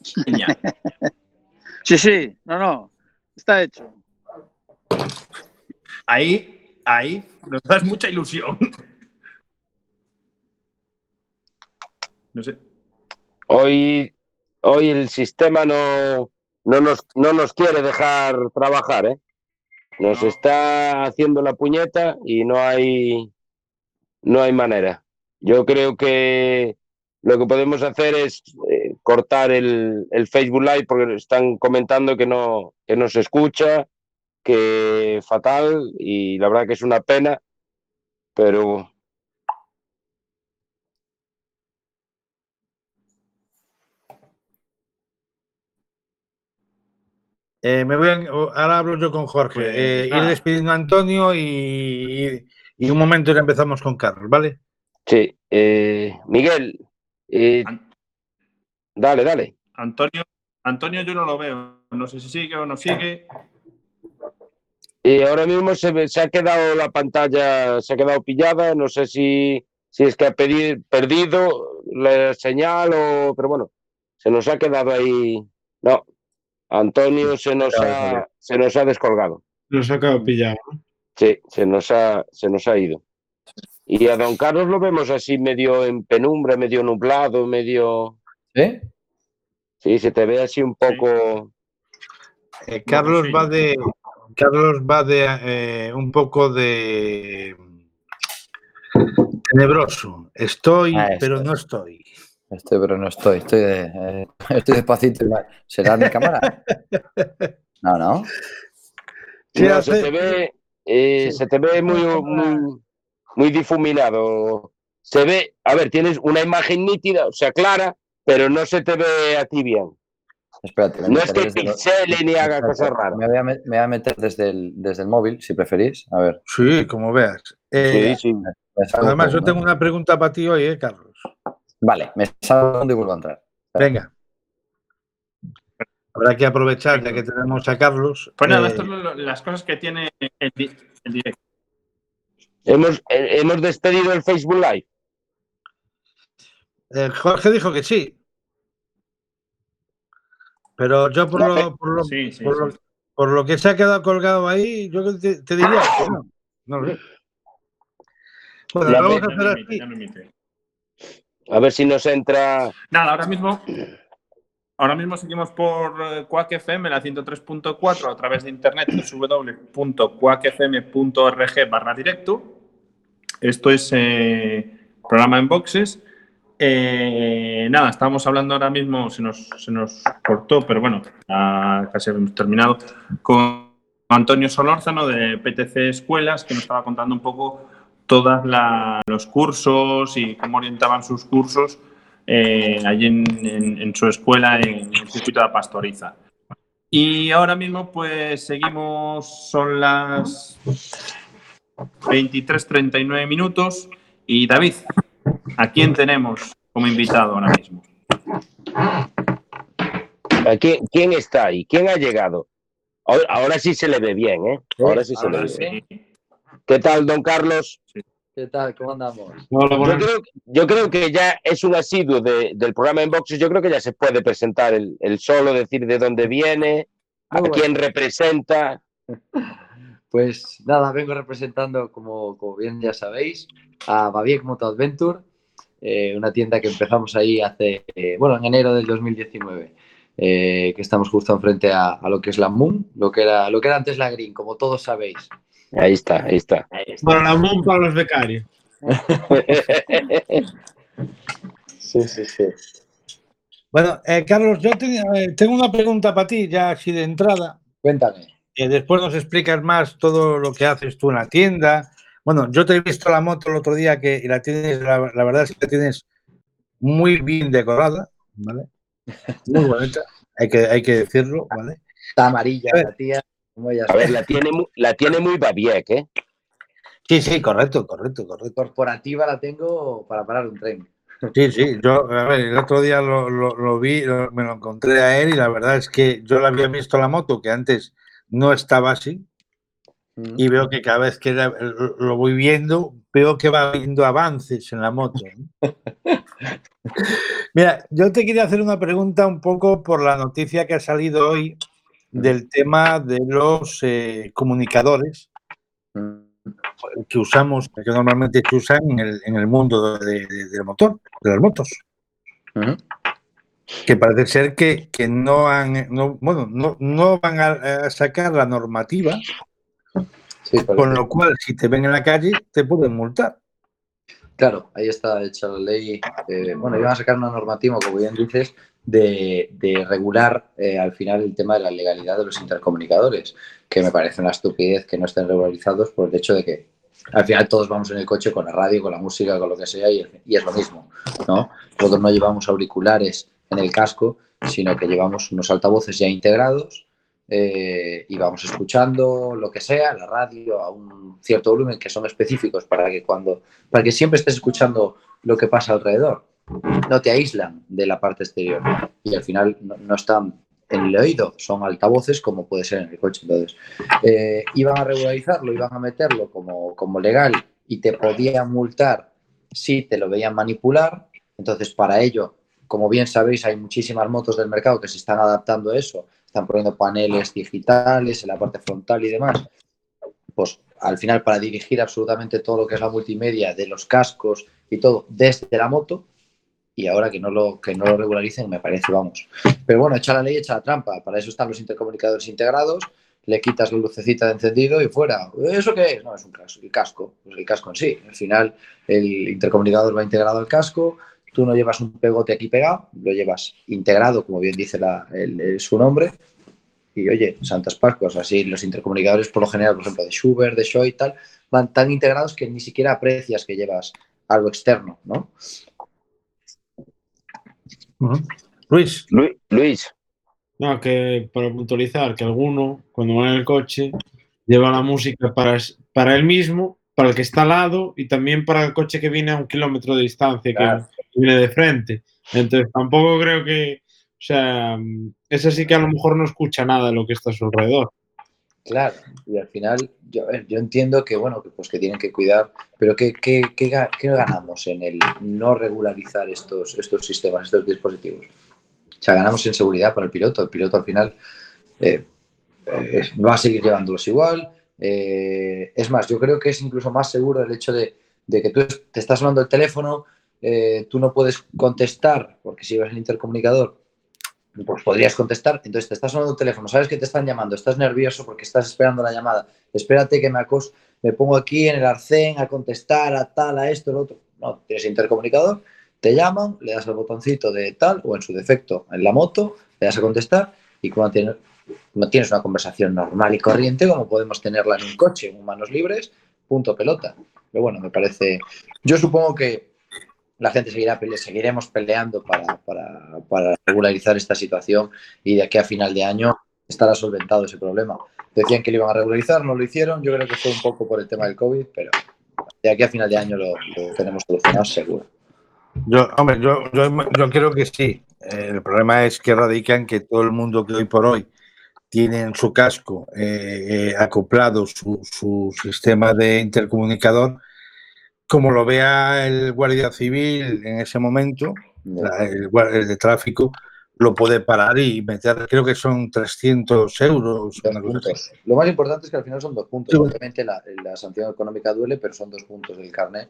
(laughs) Sí, sí, no, no. Está hecho. Ahí, ahí nos das mucha ilusión. No sé. Hoy, hoy el sistema no, no, nos, no nos quiere dejar trabajar, ¿eh? Nos No. está haciendo la puñeta y no hay, no hay manera. Yo creo que lo que podemos hacer es eh, cortar el, el Facebook Live porque están comentando que no, que no se escucha, que fatal y la verdad que es una pena, pero Eh, me voy a- ahora hablo yo con Jorge. Pues, Eh, ir despidiendo a Antonio y, y un momento ya empezamos con Carlos, ¿vale? sí. Eh, Miguel, eh, An- dale, dale. Antonio, Antonio yo no lo veo. No sé si sigue o no sigue. Y ahora mismo se, se ha quedado la pantalla, se ha quedado pillada, no sé si, si es que ha pedi- perdido la señal o, pero bueno, se nos ha quedado ahí. No, Antonio se nos ha, se nos ha descolgado. Nos ha quedado pillado. ¿no? Sí, se nos ha, se nos ha ido. Y a don Carlos lo vemos así medio en penumbra, medio nublado, medio... ¿Sí? Sí, se te ve así un poco... Eh, Carlos va de. Carlos va de eh, un poco de. Tenebroso. Estoy, Ah, pero no estoy. Estoy, pero no estoy. Estoy, de, eh, (laughs) estoy despacito. ¿Será mi cámara? (laughs) No, no. Sí, No, hace- se te ve, eh, sí. se te ve muy, muy, muy difuminado. Se ve, a ver, tienes una imagen nítida, o sea, clara, pero no se te ve a ti bien. Espérate. No es que pixele ni haga cosas raras. Me voy, a, met- me voy a meter desde el, desde el móvil, si preferís. A ver. Sí, como veas. Eh, Sí, sí. me salgo además, yo tengo una pregunta para ti hoy, ¿eh, Carlos? Vale, me salgo y vuelvo a entrar. Venga. Habrá que aprovechar ya que tenemos a Carlos. Eh, estas son las cosas que tiene el, el directo. Hemos, eh, hemos despedido el Facebook Live. eh, Jorge dijo que sí. Pero yo por lo, por lo- Sí, sí, por sí. lo- por lo que se ha quedado colgado ahí, yo te, te diría que no. No lo sé. Bueno, vamos a hacer así. emite. A ver si nos entra. Nada, ahora mismo, ahora mismo seguimos por eh, Quack FM, la 103.4, a través de internet, www.quackfm.org barra directo. Esto es eh, programa en boxes. Eh, nada, estábamos hablando ahora mismo, se nos, cortó, pero bueno, ya casi hemos terminado, con Antonio Solórzano de PTC Escuelas, que nos estaba contando un poco todos los cursos y cómo orientaban sus cursos eh, allí en, en- su escuela en el circuito de Pastoriza. Y ahora mismo pues seguimos, son las 23.39 minutos y David, ¿a quién tenemos como invitado ahora mismo? ¿A quién, quién está ahí? ¿Quién ha llegado? Ahora, ahora sí se le ve bien, ¿eh? Ahora sí se Ahora le ve bien. ¿Qué tal, don Carlos? ¿Qué tal? ¿Cómo andamos? Hola, Yo creo, yo creo que ya es un asiduo de- del programa en boxes. Yo creo que ya se puede presentar el, el solo, decir de dónde viene, a bueno. quién representa. (laughs) Pues nada, vengo representando, como, como bien ya sabéis, a Baviek Moto Adventure, eh, una tienda que empezamos ahí hace, eh, bueno, en enero del 2019, eh, que estamos justo enfrente a, a lo que es la Moon, lo que, era, lo que era antes la Green, como todos sabéis. Ahí está, ahí está. Ahí está. Para la MUN para los becarios. (laughs) Sí, sí, sí. Bueno, eh, Carlos, yo eh, tengo una pregunta para ti, ya así de entrada. Cuéntame. Y después nos explicas más todo lo que haces tú en la tienda. Bueno, yo te he visto la moto el otro día que y la tienes, la, la verdad es que la tienes muy bien decorada, ¿vale? (laughs) Muy bonita, hay que, hay que decirlo, ¿vale? Está amarilla A la tía, como ya A ver, la tiene, la tiene muy Babiek, ¿eh? Sí, sí, correcto, correcto, correcto. corporativa la tengo para parar un tren. Sí, sí, yo, a ver, el otro día lo, lo- lo vi, lo- me lo encontré a él y la verdad es que yo la había visto la moto que antes no estaba así y veo que cada vez que lo voy viendo, veo que va habiendo avances en la moto. (laughs) Mira, yo te quería hacer una pregunta un poco por la noticia que ha salido hoy del tema de los eh, comunicadores Mm. que usamos, que normalmente se usan en el, en el mundo de- de- del motor, de las motos. Que parece ser que, que no han, no, bueno, no, no van a, a sacar la normativa, Sí, con lo cual si te ven en la calle te pueden multar. Claro, ahí está hecha la ley. eh, bueno, iban a sacar una normativa, como bien dices, de, de regular eh, al final el tema de la legalidad de los intercomunicadores, que me parece una estupidez que no estén regularizados por el hecho de que al final todos vamos en el coche con la radio, con la música, con lo que sea, y, y es lo mismo, ¿no? Nosotros no llevamos auriculares en el casco, sino que llevamos unos altavoces ya integrados eh, y vamos escuchando lo que sea, la radio a un cierto volumen que son específicos para que cuando para que siempre estés escuchando lo que pasa alrededor. No te aíslan de la parte exterior y al final no, no están en el oído, son altavoces como puede ser en el coche. Entonces, eh, iban a regularizarlo, iban a meterlo como, como legal y te podían multar si te lo veían manipular. Entonces, para ello, como bien sabéis, hay muchísimas motos del mercado que se están adaptando a eso, están poniendo paneles digitales en la parte frontal y demás. Pues al final, para dirigir absolutamente todo lo que es la multimedia de los cascos y todo desde la moto, y ahora que no lo, que no lo regularicen, me parece, vamos. Pero bueno, echa la ley, echa la trampa. Para eso están los intercomunicadores integrados, le quitas la lucecita de encendido y fuera. ¿Eso qué es? No, es un casco, el casco, pues el casco en sí. Al final, el intercomunicador va integrado al casco, tú no llevas un pegote aquí pegado, lo llevas integrado, como bien dice la- el- el- su nombre. Y oye, Santas Pascuas, así los intercomunicadores por lo general, por ejemplo, de Schubert, de Shaw y tal, van tan integrados que ni siquiera aprecias que llevas algo externo, ¿no? Luis, Lu- Luis, No, que para puntualizar, que alguno, cuando va en el coche, lleva la música para, para él mismo, para el que está al lado y también para el coche que viene a un kilómetro de distancia, que Viene de frente. Entonces tampoco creo que, o sea, ese sí que a lo mejor no escucha nada de lo que está a su alrededor. Claro, y al final yo, yo entiendo que bueno, pues que tienen que cuidar, pero ¿qué, qué, qué qué ganamos en el no regularizar estos, estos sistemas, estos dispositivos? O sea, ganamos en seguridad para el piloto. El piloto al final eh, eh, va a seguir llevándolos igual. eh, es más, yo creo que es incluso más seguro el hecho de, de que tú te estás sonando el teléfono, eh, tú no puedes contestar, porque si llevas el intercomunicador, pues podrías contestar. Entonces te estás sonando el teléfono, sabes que te están llamando, estás nervioso porque estás esperando la llamada. Espérate que me, acos me pongo aquí en el arcén a contestar a tal, a esto, lo otro. No, tienes intercomunicador, te llaman, le das al botoncito de tal o en su defecto en la moto, le das a contestar y cuando tienes una conversación normal y corriente como podemos tenerla en un coche, en manos libres, punto pelota. Pero bueno, me parece. Yo supongo que la gente seguirá seguiremos peleando para, regularizar esta situación y de aquí a final de año estará solventado ese problema. Decían que lo iban a regularizar, no lo hicieron, yo creo que fue un poco por el tema del COVID, pero de aquí a final de año lo, tenemos solucionado seguro. Yo, hombre, yo, yo, creo que sí. Eh, el problema es que radica en que todo el mundo que hoy por hoy tiene en su casco eh, eh, acoplado su, su sistema de intercomunicador, como lo vea el guardia civil en ese momento, la- el, el de tráfico, lo puede parar y meter, creo que son 300 euros. Lo más importante es que al final son dos puntos. Sí. Obviamente la, la sanción económica duele, pero son dos puntos del carnet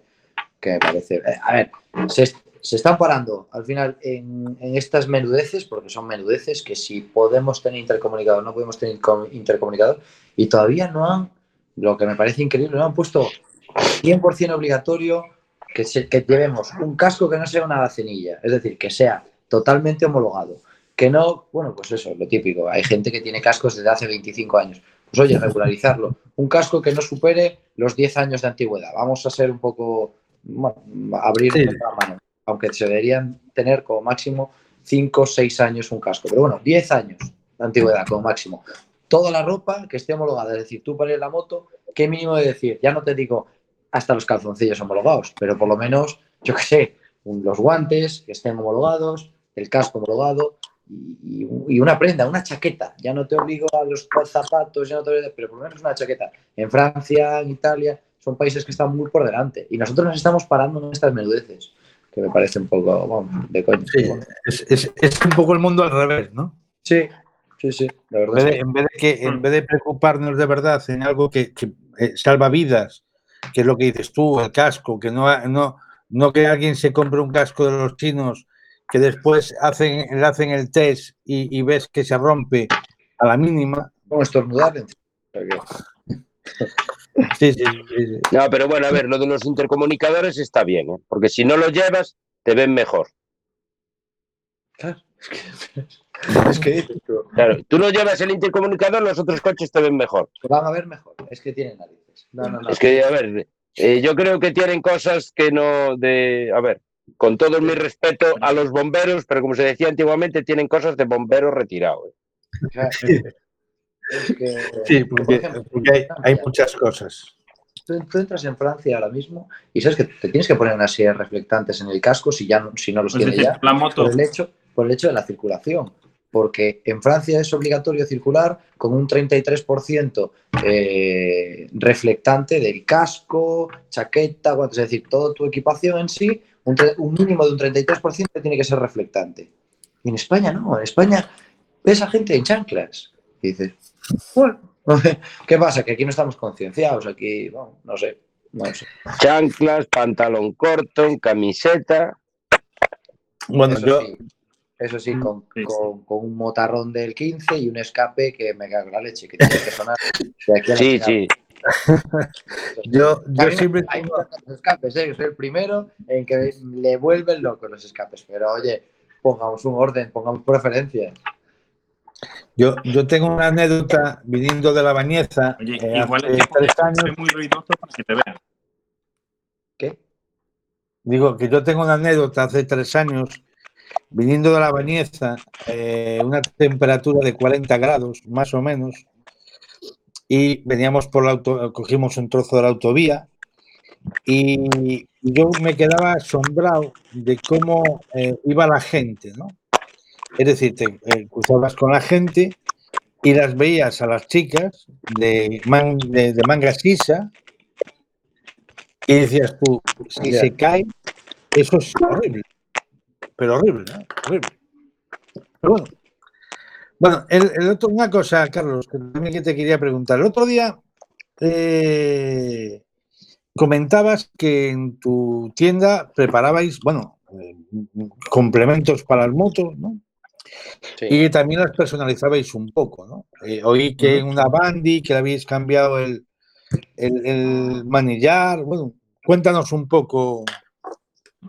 que me parece. eh, a ver, se, se están parando al final en, en estas menudeces, porque son menudeces, que si podemos tener intercomunicador, no podemos tener com- intercomunicador, y todavía no han, lo que me parece increíble, no han puesto 100% obligatorio que, se- que llevemos un casco que no sea una bacenilla, es decir, que sea totalmente homologado. Que no, bueno, pues eso, lo típico. Hay gente que tiene cascos desde hace 25 años. Pues oye, regularizarlo. Un casco que no supere los 10 años de antigüedad. Vamos a ser un poco, bueno, abrir Sí. la mano. Aunque se deberían tener como máximo 5 o 6 años un casco. Pero bueno, 10 años de antigüedad como máximo. Toda la ropa que esté homologada. Es decir, tú para ir en la moto, ¿qué mínimo de decir? Ya no te digo hasta los calzoncillos homologados, pero por lo menos, yo qué sé, los guantes que estén homologados, el casco homologado y, una prenda, una chaqueta. Ya no te obligo a los zapatos, ya no te obligo, pero por lo menos una chaqueta. En Francia, en Italia, son países que están muy por delante y nosotros nos estamos parando en estas menudeces, que me parece un poco, vamos, de coño. Sí, es, es- es un poco el mundo al revés, ¿no? sí, sí, sí, la En verdad. vez, de, en vez de que, en vez de preocuparnos de verdad en algo que, que, eh, salva vidas, que es lo que dices tú, el casco, que no, no, no que alguien se compre un casco de los chinos que después hacen, le hacen el test y, y ves que se rompe a la mínima. Como estornudar. Sí, sí, sí, sí. No, pero bueno, a ver, lo de los intercomunicadores está bien, ¿eh? porque si no lo llevas, te ven mejor. Claro, es que, (laughs) es que dices tú, Claro, tú no llevas el intercomunicador, los otros coches te ven mejor. se van a ver mejor. Es que tienen narices. No, no, no. Es que, a ver, eh, yo creo que tienen cosas que no de. A ver, con todo mi respeto a los bomberos, pero como se decía antiguamente, tienen cosas de bombero retirado. ¿eh? O sea, es que- Sí, por porque, ejemplo, porque hay, hay muchas cosas. Tú, tú entras en Francia ahora mismo y sabes que te tienes que poner unas sillas reflectantes en el casco si ya no, si no los Es tiene decir, ya la moto. por el hecho por el hecho de la circulación porque en Francia es obligatorio circular con un 33% eh, reflectante del casco, chaqueta, guantes, es decir, toda tu equipación en sí, un, mínimo de un 33% tiene que ser reflectante. Y en España no, en España ves a gente en chanclas. Y dices, bueno, (laughs) ¿qué pasa? Que aquí no estamos concienciados, aquí, bueno, no sé, no sé. Chanclas, pantalón corto, camiseta. Bueno, eso, yo, sí, eso sí, con, Sí, sí. con- con un motarrón del 15 y un escape que me cago en la leche, que tiene que sonar de aquí a la Sí, final. sí. yo, yo Hay, siempre hay unos escapes, ¿eh? Yo soy el primero en que le vuelven locos los escapes, pero oye, pongamos un orden, pongamos preferencias. Yo, yo tengo una anécdota viniendo de la Bañeza Oye, eh, igual hace que tres años. muy ruidoso para que te vean. ¿Qué? Digo que yo tengo una anécdota hace tres años viniendo de la Bañeza, eh, una temperatura de 40 grados más o menos, y veníamos por la auto, cogimos un trozo de la autovía y yo me quedaba asombrado de cómo eh, iba la gente, ¿no? Es decir, te eh, cruzabas con la gente y las veías a las chicas de, man- de, de manga sisa y decías tú, si Ya. se cae, eso es horrible. Pero horrible, ¿no? Horrible. Pero bueno. Bueno, el, el otro, una cosa, Carlos, que también te quería preguntar. El otro día eh, comentabas que en tu tienda preparabais, bueno, eh, complementos para las motos, ¿no? Sí. Y que también las personalizabais un poco, ¿no? Eh, oí que en una Bandy, que le habéis cambiado el, el, el manillar. Bueno, cuéntanos un poco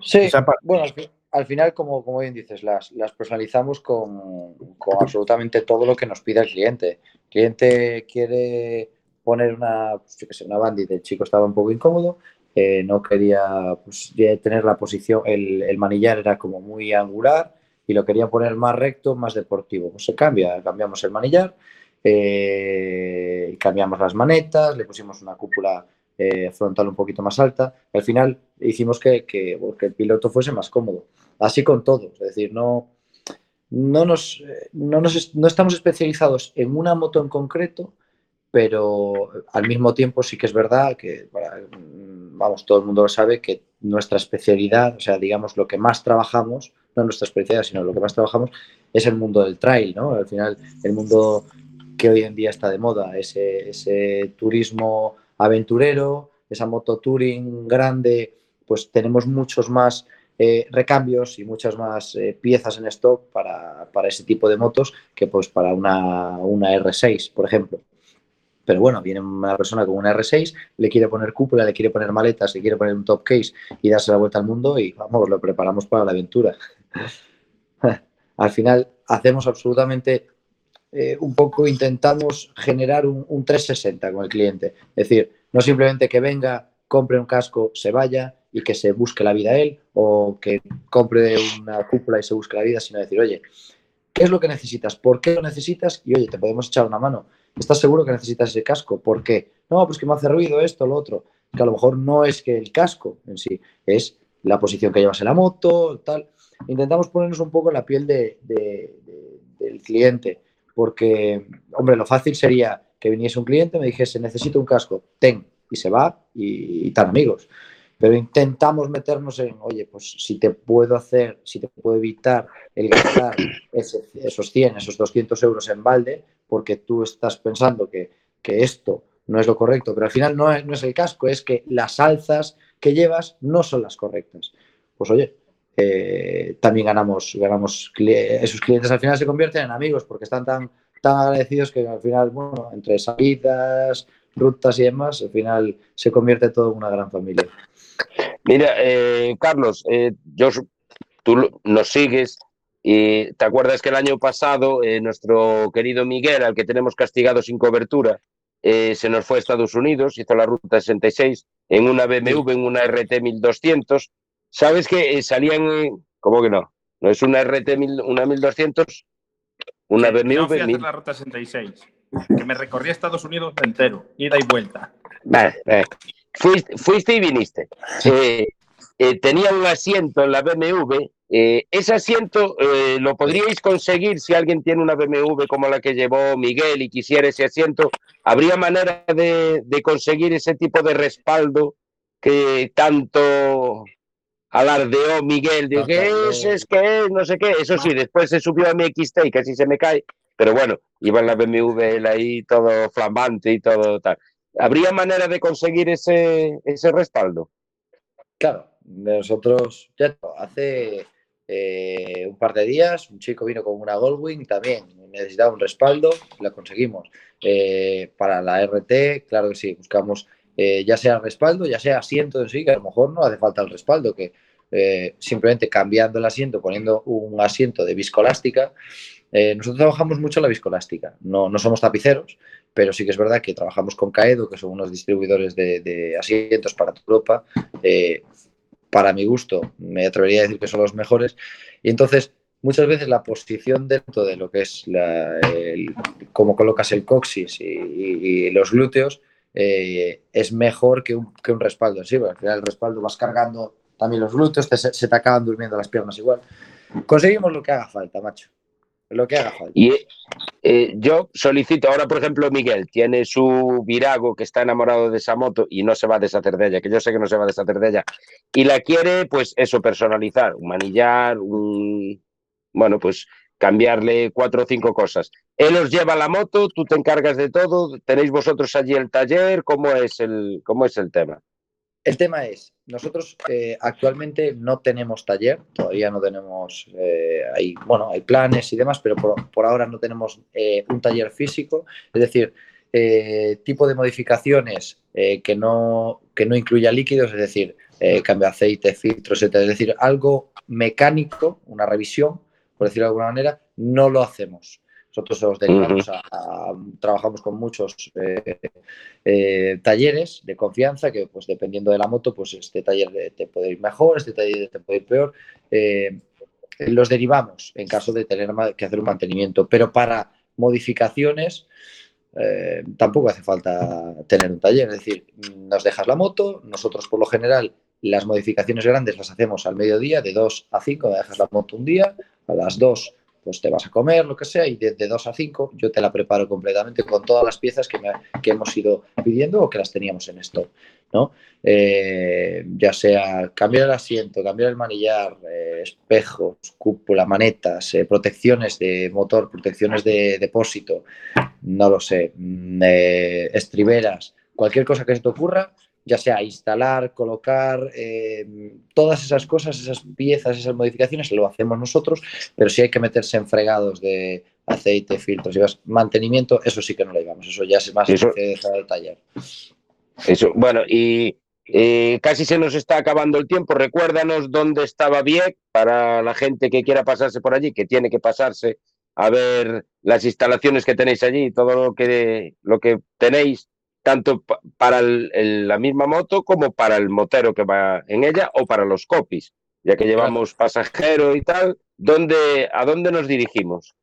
Sí, esa parte. bueno, al, al final, como, como bien dices, las, las personalizamos con, con absolutamente todo lo que nos pida el cliente. El cliente quiere poner una, pues, yo qué sé, una bandit, el chico estaba un poco incómodo, eh, no quería pues, tener la posición, el, el manillar era como muy angular y lo quería poner más recto, más deportivo. Pues se cambia, cambiamos el manillar, eh, cambiamos las manetas, le pusimos una cúpula eh, frontal un poquito más alta. Al final hicimos que, que, el piloto fuese más cómodo. Así con todo, es decir, no, no, nos, no, nos, no estamos especializados en una moto en concreto, pero al mismo tiempo sí que es verdad que, vamos, todo el mundo lo sabe, que nuestra especialidad, o sea, digamos, lo que más trabajamos, no nuestra especialidad, sino lo que más trabajamos, es el mundo del trail, ¿no? Al final, el mundo que hoy en día está de moda, ese, ese turismo aventurero, esa moto touring grande, pues tenemos muchos más eh, recambios y muchas más eh, piezas en stock para, para ese tipo de motos que pues para una, una R6, por ejemplo. Pero bueno, viene una persona con una R6, le quiere poner cúpula, le quiere poner maletas, le quiere poner un top case y darse la vuelta al mundo y vamos, lo preparamos para la aventura. (laughs) al final hacemos absolutamente eh, un poco, intentamos generar un, un 360 con el cliente. Es decir, no simplemente que venga, compre un casco, se vaya y que se busque la vida él o que compre una cúpula y se busque la vida, sino decir, oye, ¿qué es lo que necesitas? ¿Por qué lo necesitas? Y oye, te podemos echar una mano. ¿Estás seguro que necesitas ese casco? ¿Por qué? No, pues que me hace ruido esto, lo otro. Que a lo mejor no es que el casco en sí, es la posición que llevas en la moto, tal. Intentamos ponernos un poco en la piel de, de- de- del cliente, porque, hombre, lo fácil sería que viniese un cliente, me dijese, necesito un casco, ten, y se va, y, y tan amigos. Pero intentamos meternos en, oye, pues si te puedo hacer, si te puedo evitar el gastar (coughs) ese- esos 100, esos 200 euros en balde, porque tú estás pensando que, que esto no es lo correcto, pero al final no es, no es el casco, es que las alzas que llevas no son las correctas. Pues oye, eh, también ganamos, ganamos esos clientes al final se convierten en amigos porque están tan, tan agradecidos que al final, bueno, entre salidas, rutas y demás, al final se convierte todo en una gran familia. Mira, eh, Carlos, eh, yo, tú nos sigues y te acuerdas que el año pasado eh, nuestro querido Miguel, al que tenemos castigado sin cobertura, eh, se nos fue a Estados Unidos, hizo la ruta 66 en una BMW, en una RT 1200. ¿Sabes que eh, salían, cómo que no? ¿No es una RT, mil- una 1200? Una BMW. Yo fui a hacer mil- la ruta 66, que me recorrí a Estados Unidos entero, ida y vuelta. Vale, vale. Fuiste, fuiste y viniste. Eh, eh, tenía un asiento en la BMW. eh, ese asiento eh, lo podríais conseguir si alguien tiene una BMW como la que llevó Miguel y quisiera ese asiento. ¿Habría manera de, de conseguir ese tipo de respaldo que tanto alardeó Miguel? De que es, es que es, no sé qué. Eso sí, después se subió a mi XT y casi se me cae. Pero bueno, iba en la BMW él ahí todo flamante y todo tal. ¿Habría manera de conseguir ese, ese respaldo? Claro, nosotros ya hace eh, un par de días un chico vino con una Goldwing también, necesitaba un respaldo, lo conseguimos. Eh, para la RT, claro que sí, buscamos eh, ya sea respaldo, ya sea asiento en sí, que a lo mejor no hace falta el respaldo, que simplemente cambiando el asiento, poniendo un asiento de viscolástica, eh, nosotros trabajamos mucho la viscolástica, no, no somos tapiceros, pero sí que es verdad que trabajamos con Caedo, que son unos distribuidores de, asientos para Europa. eh, para mi gusto, me atrevería a decir que son los mejores. Y entonces, muchas veces la posición dentro de lo que es la, cómo colocas el coxis y, los glúteos eh, es mejor que un, que un respaldo en sí, porque al final el respaldo vas cargando también los glúteos, te- se te acaban durmiendo las piernas igual. Conseguimos lo que haga falta, macho. Lo que haga falta. Y eh, yo solicito, ahora por ejemplo Miguel tiene su virago que está enamorado de esa moto y no se va a deshacer de ella, que yo sé que no se va a deshacer de ella, y la quiere pues eso, personalizar, un manillar, un... Bueno, pues cambiarle cuatro o cinco cosas. Él os lleva la moto, tú te encargas de todo, tenéis vosotros allí el taller, ¿cómo es el, cómo es el tema? El tema es, nosotros eh, actualmente no tenemos taller, todavía no tenemos, eh, hay, bueno, hay planes y demás, pero por, por ahora no tenemos eh, un taller físico, es decir, eh, tipo de modificaciones eh, que, no, que no incluya líquidos, es decir, eh, cambio de aceite, filtros, etc. Es decir, algo mecánico, una revisión, por decirlo de alguna manera, no lo hacemos. Nosotros os derivamos a, a- trabajamos con muchos eh, eh, talleres de confianza que, pues dependiendo de la moto, pues este taller te puede ir mejor, este taller te puede ir peor. Eh, los derivamos en caso de tener que hacer un mantenimiento, pero para modificaciones tampoco hace falta tener un taller. Es decir, nos dejas la moto, nosotros por lo general las modificaciones grandes las hacemos al mediodía, de 2 a 5, dejas la moto un día, a las 2 pues te vas a comer, lo que sea, y de, 2 a 5 yo te la preparo completamente con todas las piezas que, me, que hemos ido pidiendo o que las teníamos en stock. ¿no? Eh, ya sea cambiar el asiento, cambiar el manillar, eh, espejos, cúpula, manetas, eh, protecciones de motor, protecciones de depósito, no lo sé, mm, estriberas, cualquier cosa que se te ocurra, ya sea instalar, colocar, todas esas cosas, esas piezas, esas modificaciones, lo hacemos nosotros, pero si hay que meterse en fregados de aceite, filtros y mantenimiento, eso sí que no lo llevamos, eso ya es más eso, de taller. Eso, bueno, y casi se nos está acabando el tiempo. Recuérdanos dónde estaba Vieck para la gente que quiera pasarse por allí, que tiene que pasarse a ver las instalaciones que tenéis allí, todo lo que, lo que tenéis, tanto para la misma moto como para el motero que va en ella o para los copies, ya que llevamos pasajero y tal. ¿dónde, ¿A dónde nos dirigimos?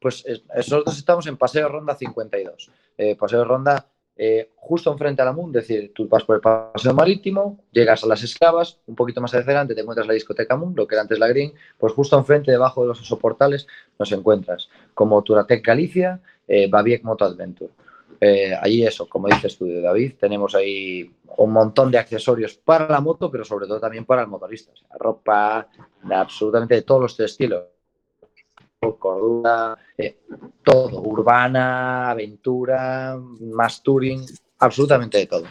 Pues nosotros estamos en Paseo Ronda 52. Eh, Paseo Ronda eh, justo enfrente a la MUN, es decir, tú vas por el paseo marítimo, llegas a las esclavas, un poquito más adelante te encuentras la discoteca MUN, lo que era antes la Green, pues justo enfrente, debajo de los soportales, nos encuentras como Turatec Galicia, eh, Babiec Moto Adventure. Eh, allí eso, como dices tú, David, tenemos ahí un montón de accesorios para la moto, pero sobre todo también para el motorista. ropa absolutamente de todos los estilos cordura, eh, todo, urbana, aventura, más touring, absolutamente de todo.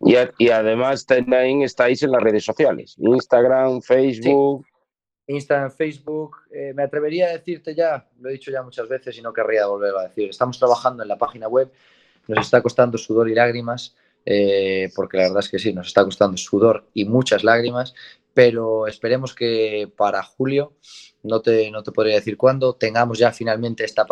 Y, además también estáis en las redes sociales, Instagram, Facebook. Instagram, Facebook. Eh, me atrevería a decirte ya, lo he dicho ya muchas veces y no querría volver a decir. Estamos trabajando en la página web, nos está costando sudor y lágrimas, eh, porque la verdad es que sí, nos está costando sudor y muchas lágrimas, pero esperemos que para julio no te, no te podría decir cuándo, tengamos ya finalmente esta